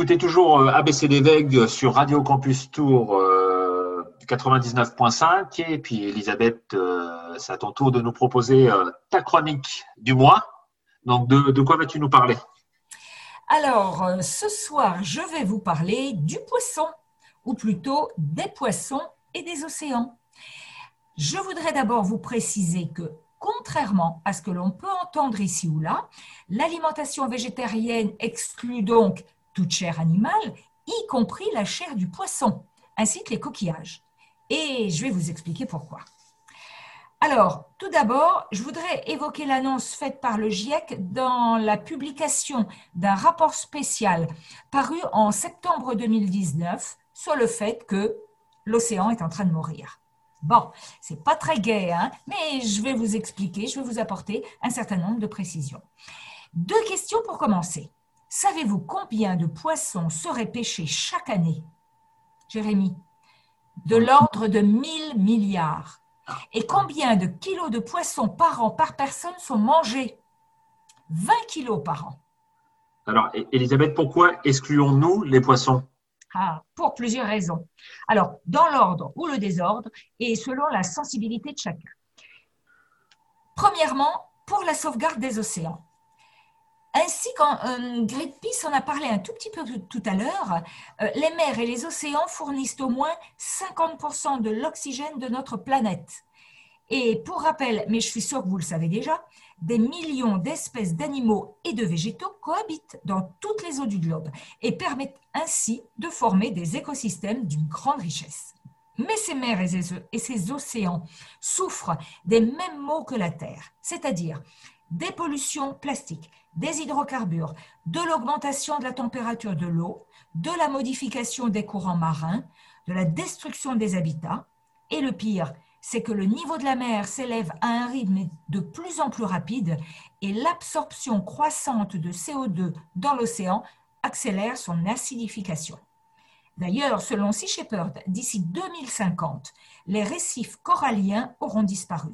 écoutez toujours euh, ABCD Veg sur Radio Campus Tour euh, 99.5 et puis Elisabeth, euh, c'est à ton tour de nous proposer euh, ta chronique du mois. Donc de, de quoi vas-tu nous parler?
Alors, euh, ce soir, je vais vous parler du poisson, ou plutôt des poissons et des océans. Je voudrais d'abord vous préciser que, contrairement à ce que l'on peut entendre ici ou là, l'alimentation végétarienne exclut donc toute chair animale, y compris la chair du poisson, ainsi que les coquillages. Et je vais vous expliquer pourquoi. Alors, tout d'abord, je voudrais évoquer l'annonce faite par le GIEC dans la publication d'un rapport spécial paru en septembre 2019 sur le fait que l'océan est en train de mourir. Bon, c'est pas très gai, hein, mais je vais vous expliquer, je vais vous apporter un certain nombre de précisions. Deux questions pour commencer. Savez-vous combien de poissons seraient pêchés chaque année Jérémy? De l'ordre de 1000 milliards. Et combien de kilos de poissons par an, par personne, sont mangés? 20 kilos par an.
Alors, Elisabeth, pourquoi excluons-nous les poissons?
Ah, Pour plusieurs raisons. Alors, dans l'ordre ou le désordre, et selon la sensibilité de chacun. Premièrement, pour la sauvegarde des océans. Ainsi, quand euh, Greenpeace en a parlé un tout petit peu tout à l'heure, euh, les mers et les océans fournissent au moins 50% de l'oxygène de notre planète. Et pour rappel, mais je suis sûre que vous le savez déjà, des millions d'espèces d'animaux et de végétaux cohabitent dans toutes les eaux du globe et permettent ainsi de former des écosystèmes d'une grande richesse. Mais ces mers et ces océans souffrent des mêmes maux que la Terre, c'est-à-dire des pollutions plastiques, des hydrocarbures, de l'augmentation de la température de l'eau, de la modification des courants marins, de la destruction des habitats, et le pire, c'est que le niveau de la mer s'élève à un rythme de plus en plus rapide et l'absorption croissante de CO2 dans l'océan accélère son acidification. D'ailleurs, selon Sea Shepherd, d'ici 2050, les récifs coralliens auront disparu.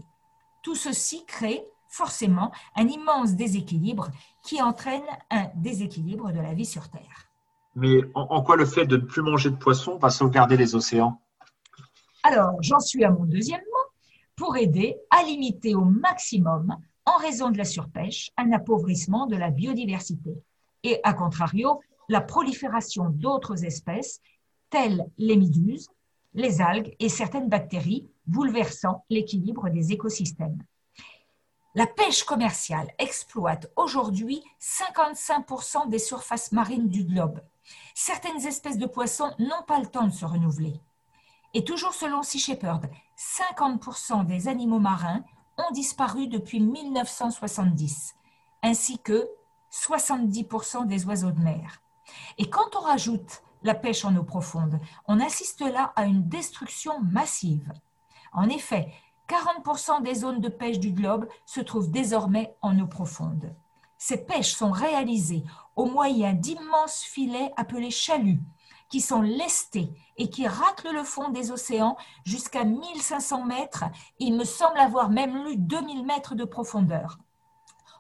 Tout ceci crée forcément un immense déséquilibre qui entraîne un déséquilibre de la vie sur Terre.
Mais en, quoi le fait de ne plus manger de poissons va sauvegarder les océans?
Alors, j'en suis à mon deuxième mot, pour aider à limiter au maximum, en raison de la surpêche, un appauvrissement de la biodiversité et, à contrario, la prolifération d'autres espèces telles les méduses, les algues et certaines bactéries, bouleversant l'équilibre des écosystèmes. La pêche commerciale exploite aujourd'hui 55% des surfaces marines du globe. Certaines espèces de poissons n'ont pas le temps de se renouveler. Et toujours selon Sea Shepherd, 50% des animaux marins ont disparu depuis 1970, ainsi que 70% des oiseaux de mer. Et quand on rajoute la pêche en eau profonde, on assiste là à une destruction massive. En effet, 40% des zones de pêche du globe se trouvent désormais en eau profonde. Ces pêches sont réalisées au moyen d'immenses filets appelés chaluts, qui sont lestés et qui raclent le fond des océans jusqu'à 1500 mètres. Il me semble avoir même lu 2000 mètres de profondeur,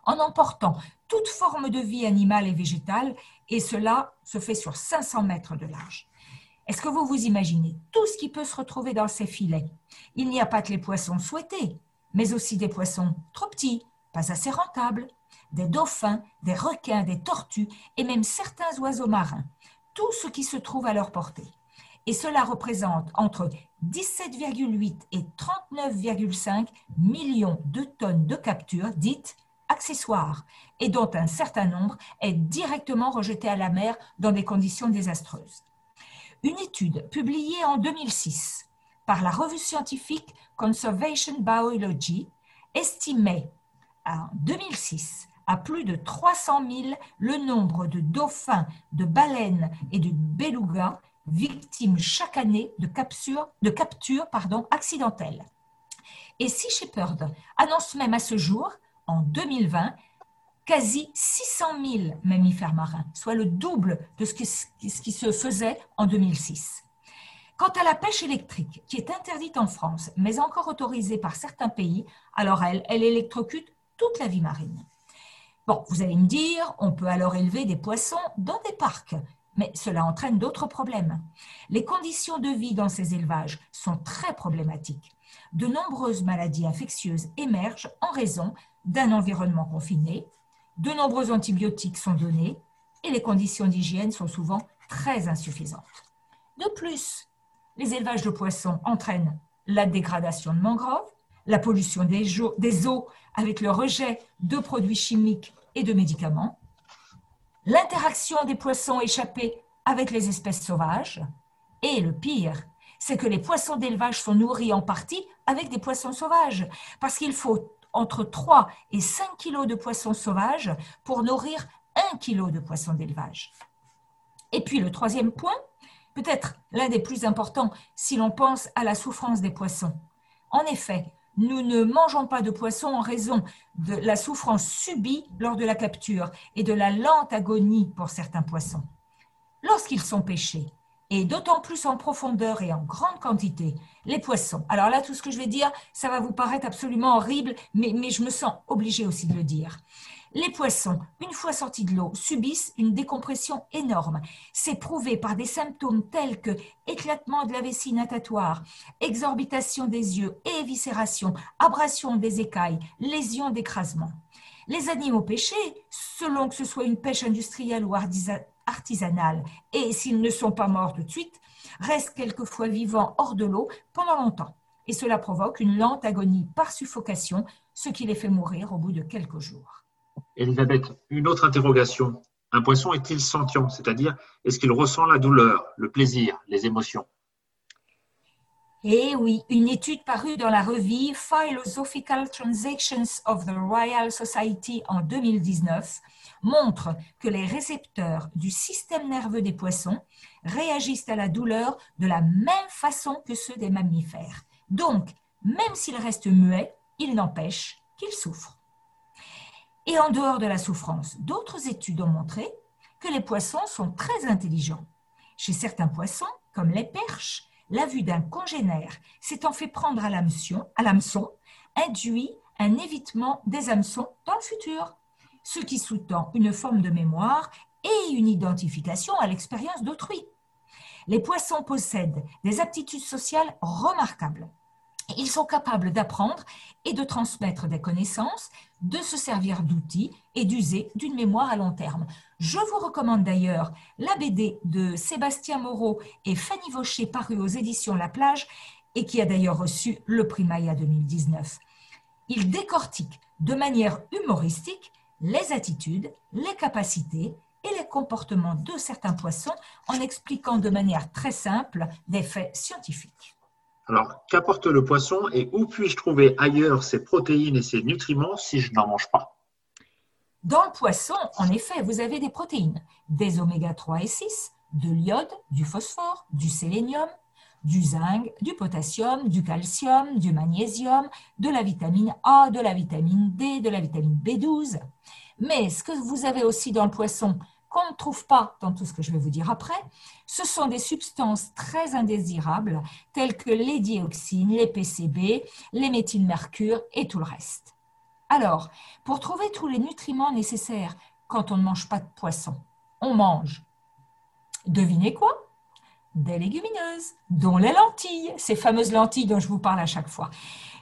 en emportant toute forme de vie animale et végétale, et cela se fait sur 500 mètres de large. Est-ce que vous vous imaginez tout ce qui peut se retrouver dans ces filets? Il n'y a pas que les poissons souhaités, mais aussi des poissons trop petits, pas assez rentables, des dauphins, des requins, des tortues et même certains oiseaux marins. Tout ce qui se trouve à leur portée. Et cela représente entre 17,8 et 39,5 millions de tonnes de captures dites accessoires et dont un certain nombre est directement rejeté à la mer dans des conditions désastreuses. Une étude publiée en 2006 par la revue scientifique Conservation Biology estimait en 2006 à plus de 300 000 le nombre de dauphins, de baleines et de belugas victimes chaque année de captures, accidentelles. Et Sea Shepherd annonce même à ce jour, en 2020, quasi 600 000 mammifères marins, soit le double de ce qui, se faisait en 2006. Quant à la pêche électrique, qui est interdite en France, mais encore autorisée par certains pays, alors elle, elle électrocute toute la vie marine. Bon, vous allez me dire, on peut alors élever des poissons dans des parcs, mais cela entraîne d'autres problèmes. Les conditions de vie dans ces élevages sont très problématiques. De nombreuses maladies infectieuses émergent en raison d'un environnement confiné, de nombreux antibiotiques sont donnés et les conditions d'hygiène sont souvent très insuffisantes. De plus, les élevages de poissons entraînent la dégradation de mangroves, la pollution des eaux avec le rejet de produits chimiques et de médicaments, l'interaction des poissons échappés avec les espèces sauvages, et le pire, c'est que les poissons d'élevage sont nourris en partie avec des poissons sauvages, parce qu'il faut entre 3 et 5 kilos de poissons sauvages pour nourrir 1 kilo de poissons d'élevage. Et puis le troisième point, peut-être l'un des plus importants si l'on pense à la souffrance des poissons. En effet, nous ne mangeons pas de poissons en raison de la souffrance subie lors de la capture et de la lente agonie pour certains poissons. Lorsqu'ils sont pêchés, et d'autant plus en profondeur et en grande quantité, les poissons. Alors là, tout ce que je vais dire, ça va vous paraître absolument horrible, mais, je me sens obligée aussi de le dire. Les poissons, une fois sortis de l'eau, subissent une décompression énorme. C'est prouvé par des symptômes tels que éclatement de la vessie natatoire, exorbitation des yeux, éviscération, abrasion des écailles, lésions d'écrasement. Les animaux pêchés, selon que ce soit une pêche industrielle ou artisanale, et s'ils ne sont pas morts tout de suite, restent quelquefois vivants hors de l'eau pendant longtemps. Et cela provoque une lente agonie par suffocation, ce qui les fait mourir au bout de quelques jours.
Elisabeth, une autre interrogation. Un poisson est-il sentient? C'est-à-dire, est-ce qu'il ressent la douleur, le plaisir, les émotions?
Eh oui, une étude parue dans la revue Philosophical Transactions of the Royal Society en 2019 montre que les récepteurs du système nerveux des poissons réagissent à la douleur de la même façon que ceux des mammifères. Donc, même s'ils restent muets, il n'empêche qu'ils souffrent. Et en dehors de la souffrance, d'autres études ont montré que les poissons sont très intelligents. Chez certains poissons, comme les perches, la vue d'un congénère s'étant fait prendre à l'hameçon induit un évitement des hameçons dans le futur, ce qui sous-tend une forme de mémoire et une identification à l'expérience d'autrui. Les poissons possèdent des aptitudes sociales remarquables. Ils sont capables d'apprendre et de transmettre des connaissances, de se servir d'outils et d'user d'une mémoire à long terme. Je vous recommande d'ailleurs la BD de Sébastien Moreau et Fanny Vaucher parue aux éditions La Plage et qui a d'ailleurs reçu le prix Maya 2019. Il décortique de manière humoristique les attitudes, les capacités et les comportements de certains poissons en expliquant de manière très simple des faits scientifiques.
Alors, qu'apporte le poisson et où puis-je trouver ailleurs ses protéines et ses nutriments si je n'en mange pas?
Dans le poisson, en effet, vous avez des protéines, des oméga 3 et 6, de l'iode, du phosphore, du sélénium, du zinc, du potassium, du calcium, du magnésium, de la vitamine A, de la vitamine D, de la vitamine B12. Mais ce que vous avez aussi dans le poisson, qu'on ne trouve pas dans tout ce que je vais vous dire après, ce sont des substances très indésirables telles que les dioxines, les PCB, les méthylmercure et tout le reste. Alors, pour trouver tous les nutriments nécessaires quand on ne mange pas de poisson, on mange, devinez quoi? Des légumineuses, dont les lentilles, ces fameuses lentilles dont je vous parle à chaque fois,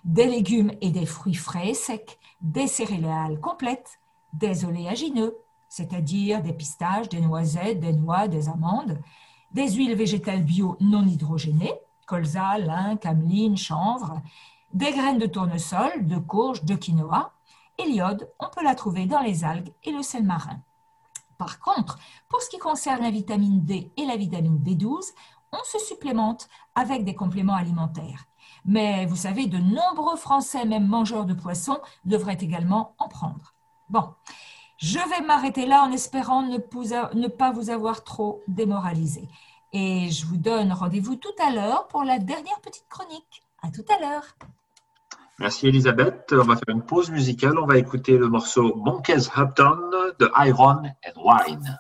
des légumes et des fruits frais et secs, des céréales complètes, des oléagineux, c'est-à-dire des pistaches, des noisettes, des noix, des amandes, des huiles végétales bio non hydrogénées, colza, lin, cameline, chanvre, des graines de tournesol, de courge, de quinoa. Et l'iode, on peut la trouver dans les algues et le sel marin. Par contre, pour ce qui concerne la vitamine D et la vitamine B12, on se supplémente avec des compléments alimentaires. Mais vous savez, de nombreux Français, même mangeurs de poissons, devraient également en prendre. Bon, je vais m'arrêter là en espérant ne, pas vous avoir trop démoralisé. Et je vous donne rendez-vous tout à l'heure pour la dernière petite chronique. À tout à l'heure.
Merci Elisabeth. On va faire une pause musicale. On va écouter le morceau Monkeys Upton de Iron and Wine.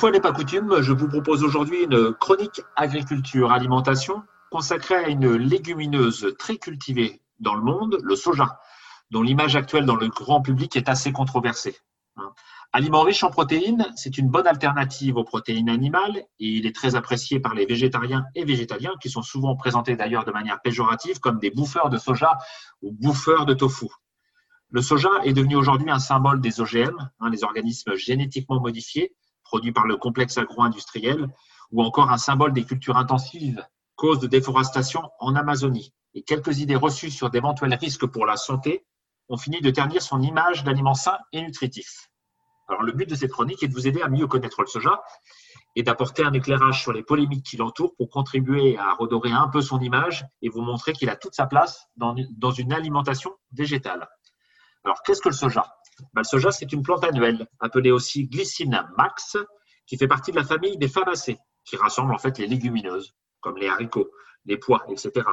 Fois n'est pas coutume, je vous propose aujourd'hui une chronique agriculture alimentation consacrée à une légumineuse très cultivée dans le monde, le soja, dont l'image actuelle dans le grand public est assez controversée. Aliment riche en protéines, c'est une bonne alternative aux protéines animales et il est très apprécié par les végétariens et végétaliens qui sont souvent présentés d'ailleurs de manière péjorative comme des bouffeurs de soja ou bouffeurs de tofu. Le soja est devenu aujourd'hui un symbole des OGM, hein, les organismes génétiquement modifiés, produits par le complexe agro-industriel, ou encore un symbole des cultures intensives, cause de déforestation en Amazonie. Et quelques idées reçues sur d'éventuels risques pour la santé ont fini de ternir son image d'aliment sain et nutritif. Alors, le but de cette chronique est de vous aider à mieux connaître le soja et d'apporter un éclairage sur les polémiques qui l'entourent pour contribuer à redorer un peu son image et vous montrer qu'il a toute sa place dans une alimentation végétale. Alors, qu'est-ce que le soja? Le soja, c'est une plante annuelle, appelée aussi glycine max, qui fait partie de la famille des fabacées, qui rassemble en fait les légumineuses, comme les haricots, les pois, etc.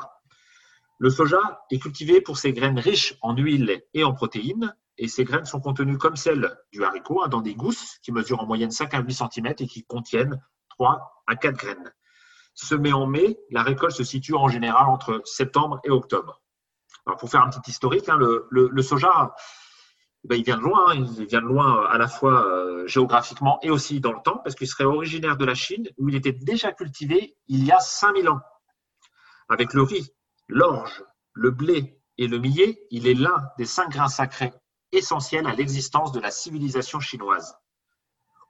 Le soja est cultivé pour ses graines riches en huile et en protéines, et ces graines sont contenues comme celles du haricot hein, dans des gousses qui mesurent en moyenne 5 à 8 cm et qui contiennent 3 à 4 graines. Semé en mai, la récolte se situe en général entre septembre et octobre. Pour faire un petit historique, hein, le soja, ben, il vient de loin, hein, il vient de loin à la fois euh, géographiquement et aussi dans le temps, parce qu'il serait originaire de la Chine, où il était déjà cultivé il y a 5000 ans. Avec le riz, l'orge, le blé et le millet, il est l'un des cinq grains sacrés essentiels à l'existence de la civilisation chinoise.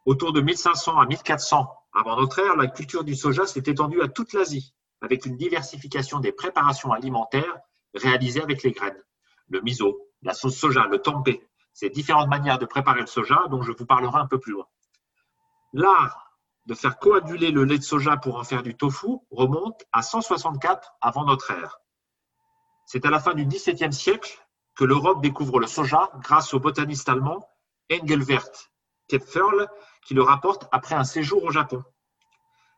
Autour de 1500 à 1400 avant notre ère, la culture du soja s'est étendue à toute l'Asie, avec une diversification des préparations alimentaires réalisées avec les graines. Le miso, la sauce soja, le tempeh, ces différentes manières de préparer le soja dont je vous parlerai un peu plus loin. L'art de faire coaguler le lait de soja pour en faire du tofu remonte à 164 avant notre ère. C'est à la fin du XVIIe siècle que l'Europe découvre le soja grâce au botaniste allemand Engelbert Kepferl qui le rapporte après un séjour au Japon.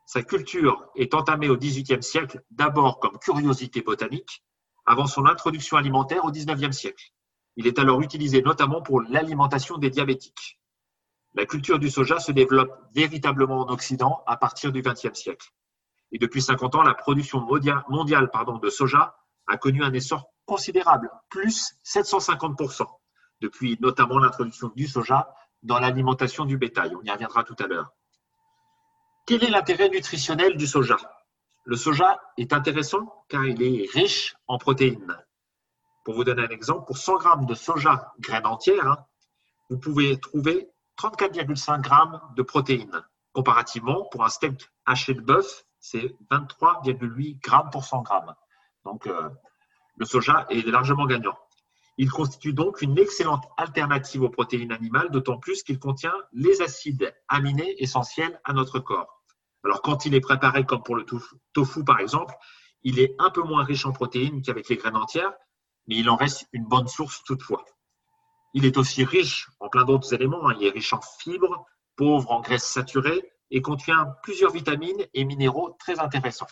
Sa culture est entamée au XVIIIe siècle d'abord comme curiosité botanique avant son introduction alimentaire au XIXe siècle. Il est alors utilisé notamment pour l'alimentation des diabétiques. La culture du soja se développe véritablement en Occident à partir du XXe siècle. Et depuis 50 ans, la production mondia- mondiale de soja a connu un essor considérable, plus 750%, depuis notamment l'introduction du soja dans l'alimentation du bétail. On y reviendra tout à l'heure. Quel est l'intérêt nutritionnel du soja? Le soja est intéressant car il est riche en protéines. Pour vous donner un exemple, pour 100 grammes de soja graine entière, hein, vous pouvez trouver 34,5 grammes de protéines. Comparativement, pour un steak haché de bœuf, c'est 23,8 grammes pour 100 grammes. Donc, euh, le soja est largement gagnant. Il constitue donc une excellente alternative aux protéines animales, d'autant plus qu'il contient les acides aminés essentiels à notre corps. Alors, quand il est préparé comme pour le tofu, par exemple, il est un peu moins riche en protéines qu'avec les graines entières, mais il en reste une bonne source toutefois. Il est aussi riche en plein d'autres éléments. hein. Il est riche en fibres, pauvre en graisses saturées et contient plusieurs vitamines et minéraux très intéressants.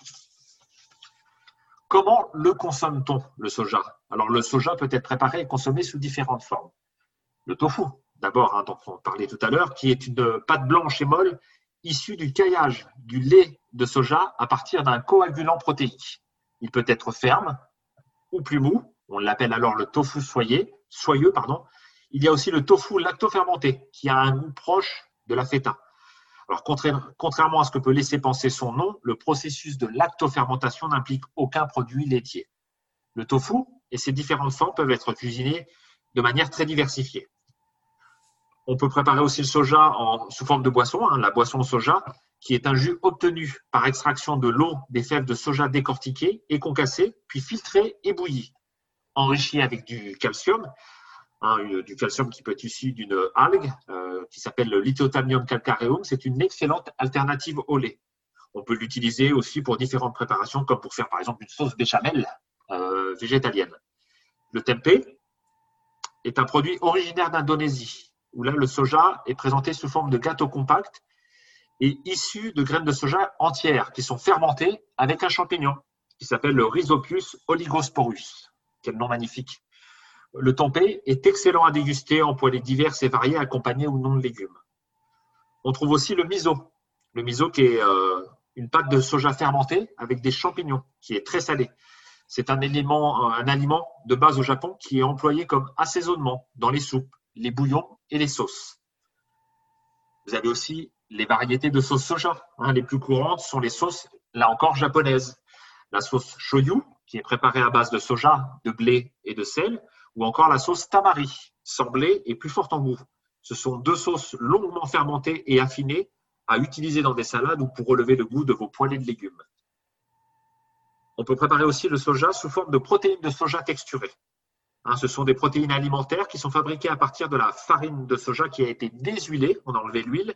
Comment le consomme-t-on, le soja? Alors, le soja peut être préparé et consommé sous différentes formes. Le tofu, d'abord, hein, dont on parlait tout à l'heure, qui est une pâte blanche et molle issue du caillage du lait de soja à partir d'un coagulant protéique. Il peut être ferme ou plus mou. On l'appelle alors le tofu soyeux, soyeux. Pardon. Il y a aussi le tofu lactofermenté, qui a un goût proche de la feta. Alors, contrairement à ce que peut laisser penser son nom, le processus de lactofermentation n'implique aucun produit laitier. Le tofu et ses différentes formes peuvent être cuisinés de manière très diversifiée. On peut préparer aussi le soja sous forme de boisson, hein, la boisson soja, qui est un jus obtenu par extraction de l'eau des fèves de soja décortiquées et concassées, puis filtrées et bouillies, enrichies avec du calcium Hein, du calcium qui peut être issu d'une algue euh, qui s'appelle le Lithothamium calcareum. C'est une excellente alternative au lait. On peut l'utiliser aussi pour différentes préparations, comme pour faire par exemple une sauce béchamel euh, végétalienne. Le tempeh est un produit originaire d'Indonésie, où là le soja est présenté sous forme de gâteau compact et issu de graines de soja entières qui sont fermentées avec un champignon qui s'appelle le Rhizopus oligosporus. Quel nom magnifique le tempeh est excellent à déguster en poêlées diverses et variées, accompagnées ou non de légumes. On trouve aussi le miso. Le miso qui est euh, une pâte de soja fermentée avec des champignons, qui est très salé. C'est un, élément, un aliment de base au Japon qui est employé comme assaisonnement dans les soupes, les bouillons et les sauces. Vous avez aussi les variétés de sauce soja. Hein. les plus courantes sont les sauces, là encore, japonaises. La sauce shoyu, qui est préparée à base de soja, de blé et de sel, ou encore la sauce tamari, sans blé et plus forte en goût. Ce sont deux sauces longuement fermentées et affinées à utiliser dans des salades ou pour relever le goût de vos poêlées de légumes. On peut préparer aussi le soja sous forme de protéines de soja texturées. Hein, ce sont des protéines alimentaires qui sont fabriquées à partir de la farine de soja qui a été déshuilée, on a enlevé l'huile,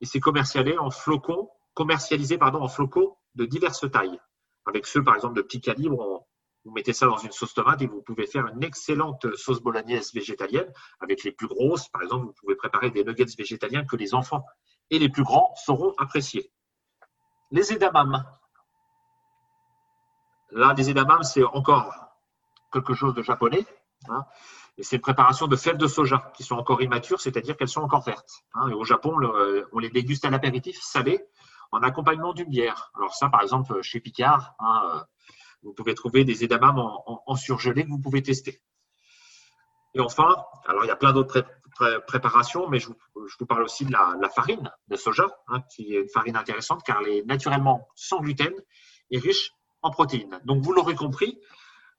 et c'est commercialisé en flocons, commercialisé pardon, en flocons de diverses tailles, avec ceux par exemple de petit calibre vous mettez ça dans une sauce tomate et vous pouvez faire une excellente sauce bolognaise végétalienne avec les plus grosses. Par exemple, vous pouvez préparer des nuggets végétaliens que les enfants et les plus grands sauront apprécier. Les edamame. Là, les edamame, c'est encore quelque chose de japonais. Hein. c'est une préparation de fèves de soja qui sont encore immatures, c'est-à-dire qu'elles sont encore vertes. Hein. au Japon, on les déguste à l'apéritif salé en accompagnement d'une bière. Alors ça, par exemple, chez Picard, hein, vous pouvez trouver des edamame en, surgelé que vous pouvez tester. Et enfin, alors il y a plein d'autres préparations, mais je vous, parle aussi de la, farine de soja, hein, qui est une farine intéressante car elle est naturellement sans gluten et riche en protéines. Donc vous l'aurez compris,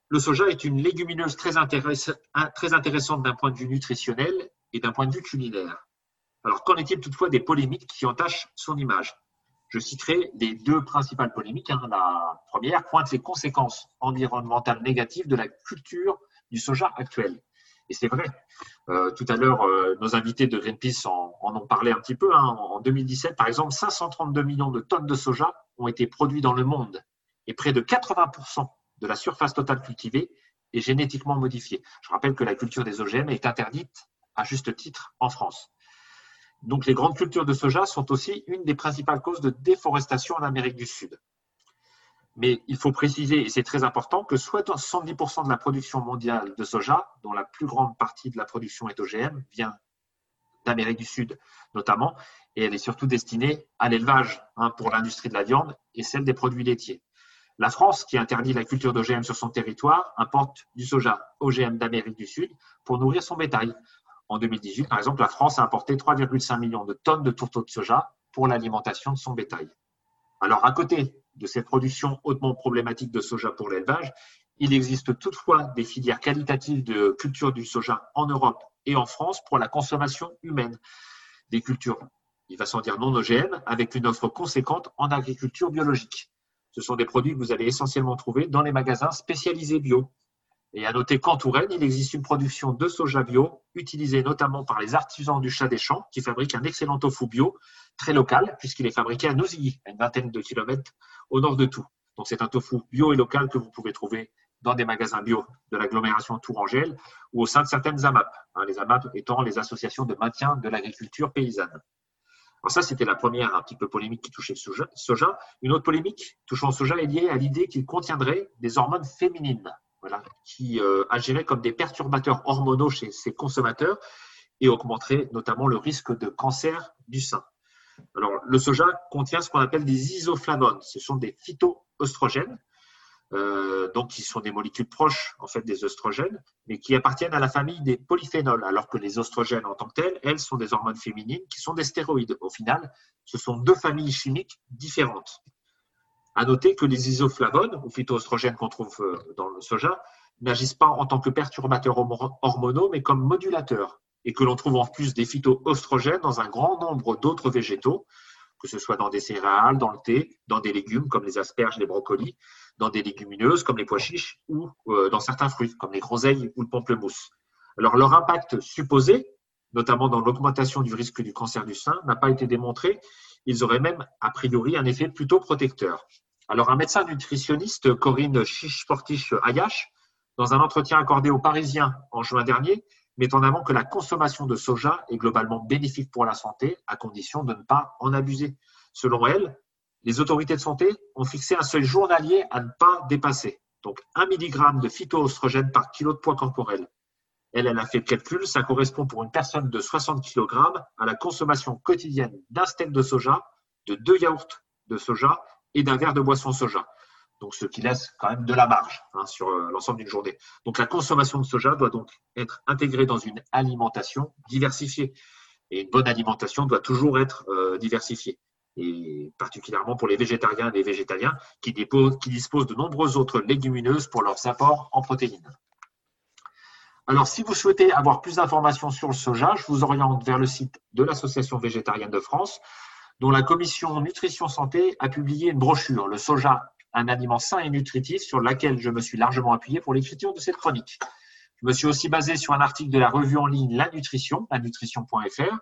le soja est une légumineuse très, très intéressante d'un point de vue nutritionnel et d'un point de vue culinaire. Alors qu'en est-il toutefois des polémiques qui entachent son image? Je citerai les deux principales polémiques. Hein. La première pointe les conséquences environnementales négatives de la culture du soja actuel. Et c'est vrai. Euh, tout à l'heure, euh, nos invités de Greenpeace en, ont parlé un petit peu. Hein. En 2017, par exemple, 532 millions de tonnes de soja ont été produits dans le monde et près de 80% de la surface totale cultivée est génétiquement modifiée. Je rappelle que la culture des OGM est interdite à juste titre en France. Donc, les grandes cultures de soja sont aussi une des principales causes de déforestation en Amérique du Sud. Mais il faut préciser, et c'est très important, que 70% de la production mondiale de soja, dont la plus grande partie de la production est OGM, vient d'Amérique du Sud notamment, et elle est surtout destinée à l'élevage hein, pour l'industrie de la viande et celle des produits laitiers. La France, qui interdit la culture d'OGM sur son territoire, importe du soja OGM d'Amérique du Sud pour nourrir son bétail. En 2018, par exemple, la France a importé 3,5 millions de tonnes de tourteaux de soja pour l'alimentation de son bétail. Alors, à côté de cette production hautement problématique de soja pour l'élevage, il existe toutefois des filières qualitatives de culture du soja en Europe et en France pour la consommation humaine. Des cultures, il va sans dire non OGM, avec une offre conséquente en agriculture biologique. Ce sont des produits que vous allez essentiellement trouver dans les magasins spécialisés bio, et à noter qu'en Touraine, il existe une production de soja bio utilisée notamment par les artisans du chat des champs qui fabriquent un excellent tofu bio très local puisqu'il est fabriqué à Nosilly, à une vingtaine de kilomètres au nord de Tours. Donc c'est un tofu bio et local que vous pouvez trouver dans des magasins bio de l'agglomération Tourangelle ou au sein de certaines AMAP, hein, les AMAP étant les associations de maintien de l'agriculture paysanne. Alors ça, c'était la première un petit peu polémique qui touchait le soja. Une autre polémique touchant le soja est liée à l'idée qu'il contiendrait des hormones féminines qui euh, agiraient comme des perturbateurs hormonaux chez ces consommateurs et augmenteraient notamment le risque de cancer du sein. Le soja contient ce qu'on appelle des isoflavones. Ce sont des phytoœstrogènes. euh, donc qui sont des molécules proches en fait des oestrogènes, mais qui appartiennent à la famille des polyphénols, alors que les oestrogènes en tant que tels, elles, sont des hormones féminines qui sont des stéroïdes. Au final, ce sont deux familles chimiques différentes. À noter que les isoflavones, ou phytoestrogènes qu'on trouve euh, dans le soja, n'agissent pas en tant que perturbateurs hormonaux, mais comme modulateurs, et que l'on trouve en plus des phytoestrogènes dans un grand nombre d'autres végétaux, que ce soit dans des céréales, dans le thé, dans des légumes comme les asperges, les brocolis, dans des légumineuses comme les pois chiches ou euh, dans certains fruits comme les groseilles ou le pamplemousse. Alors leur impact supposé, notamment dans l'augmentation du risque du cancer du sein, n'a pas été démontré. Ils auraient même a priori un effet plutôt protecteur. Alors un médecin nutritionniste, Corinne Chiche-Portiche-Ayache, dans un entretien accordé aux Parisiens en juin dernier, met en avant que la consommation de soja est globalement bénéfique pour la santé, à condition de ne pas en abuser. Selon elle, les autorités de santé ont fixé un seuil journalier à ne pas dépasser, donc 1 mg de phytoestrogène par kilo de poids corporel. Elle, elle a fait le calcul, ça correspond pour une personne de 60 kg à la consommation quotidienne d'un steak de soja, de deux yaourts de soja et d'un verre de boisson soja donc ce qui laisse quand même de la marge hein, sur euh, l'ensemble d'une journée. Donc la consommation de soja doit donc être intégrée dans une alimentation diversifiée. Et une bonne alimentation doit toujours être euh, diversifiée. Et particulièrement pour les végétariens et les végétaliens qui, qui disposent de nombreuses autres légumineuses pour leurs apports en protéines. Alors, si vous souhaitez avoir plus d'informations sur le soja, je vous oriente vers le site de l'Association végétarienne de France, dont la commission nutrition santé a publié une brochure, le soja un aliment sain et nutritif sur lequel je me suis largement appuyé pour l'écriture de cette chronique. Je me suis aussi basé sur un article de la revue en ligne La Nutrition, lanutrition.fr.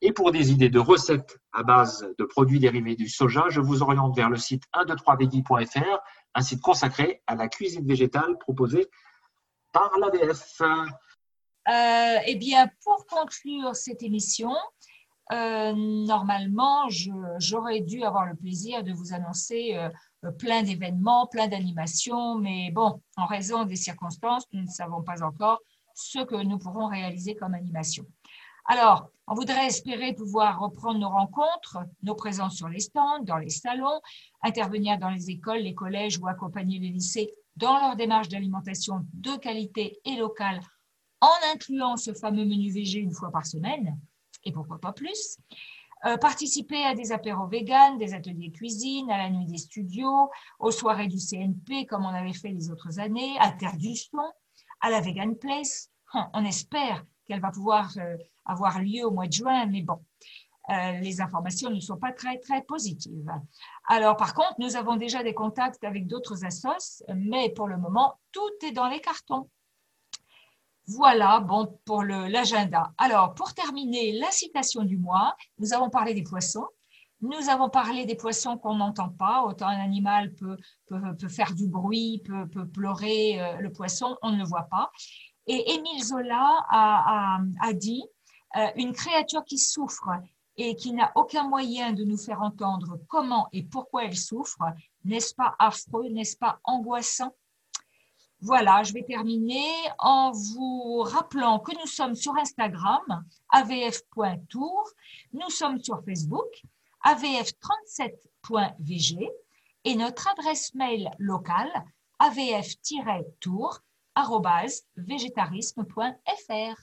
Et pour des idées de recettes à base de produits dérivés du soja, je vous oriente vers le site 123veggie.fr, un site consacré à la cuisine végétale proposée par l'ADF.
Euh, eh bien, pour conclure cette émission, euh, normalement, j'aurais dû avoir le plaisir de vous annoncer euh, plein d'événements, plein d'animations, mais bon, en raison des circonstances, nous ne savons pas encore ce que nous pourrons réaliser comme animation. Alors, on voudrait espérer pouvoir reprendre nos rencontres, nos présences sur les stands, dans les salons, intervenir dans les écoles, les collèges ou accompagner les lycées dans leur démarche d'alimentation de qualité et locale en incluant ce fameux menu VG une fois par semaine, et pourquoi pas plus. Euh, participer à des apéros vegan, des ateliers cuisine, à la nuit des studios, aux soirées du CNP comme on avait fait les autres années, à Terre du Son, à la Vegan Place. Hum, on espère qu'elle va pouvoir euh, avoir lieu au mois de juin, mais bon, euh, les informations ne sont pas très, très positives. Alors, par contre, nous avons déjà des contacts avec d'autres assos, mais pour le moment, tout est dans les cartons. Voilà, bon, pour l'agenda. Alors, pour terminer, la citation du mois, nous avons parlé des poissons. Nous avons parlé des poissons qu'on n'entend pas. Autant un animal peut, peut, faire du bruit, peut, peut pleurer, euh, le poisson, on ne le voit pas. Et Émile Zola a, a, dit euh, Une créature qui souffre et qui n'a aucun moyen de nous faire entendre comment et pourquoi elle souffre, n'est-ce pas affreux, n'est-ce pas angoissant? Voilà, je vais terminer en vous rappelant que nous sommes sur Instagram, avf.tour, nous sommes sur Facebook, avf37.vg et notre adresse mail locale, avf-tour.végétarisme.fr.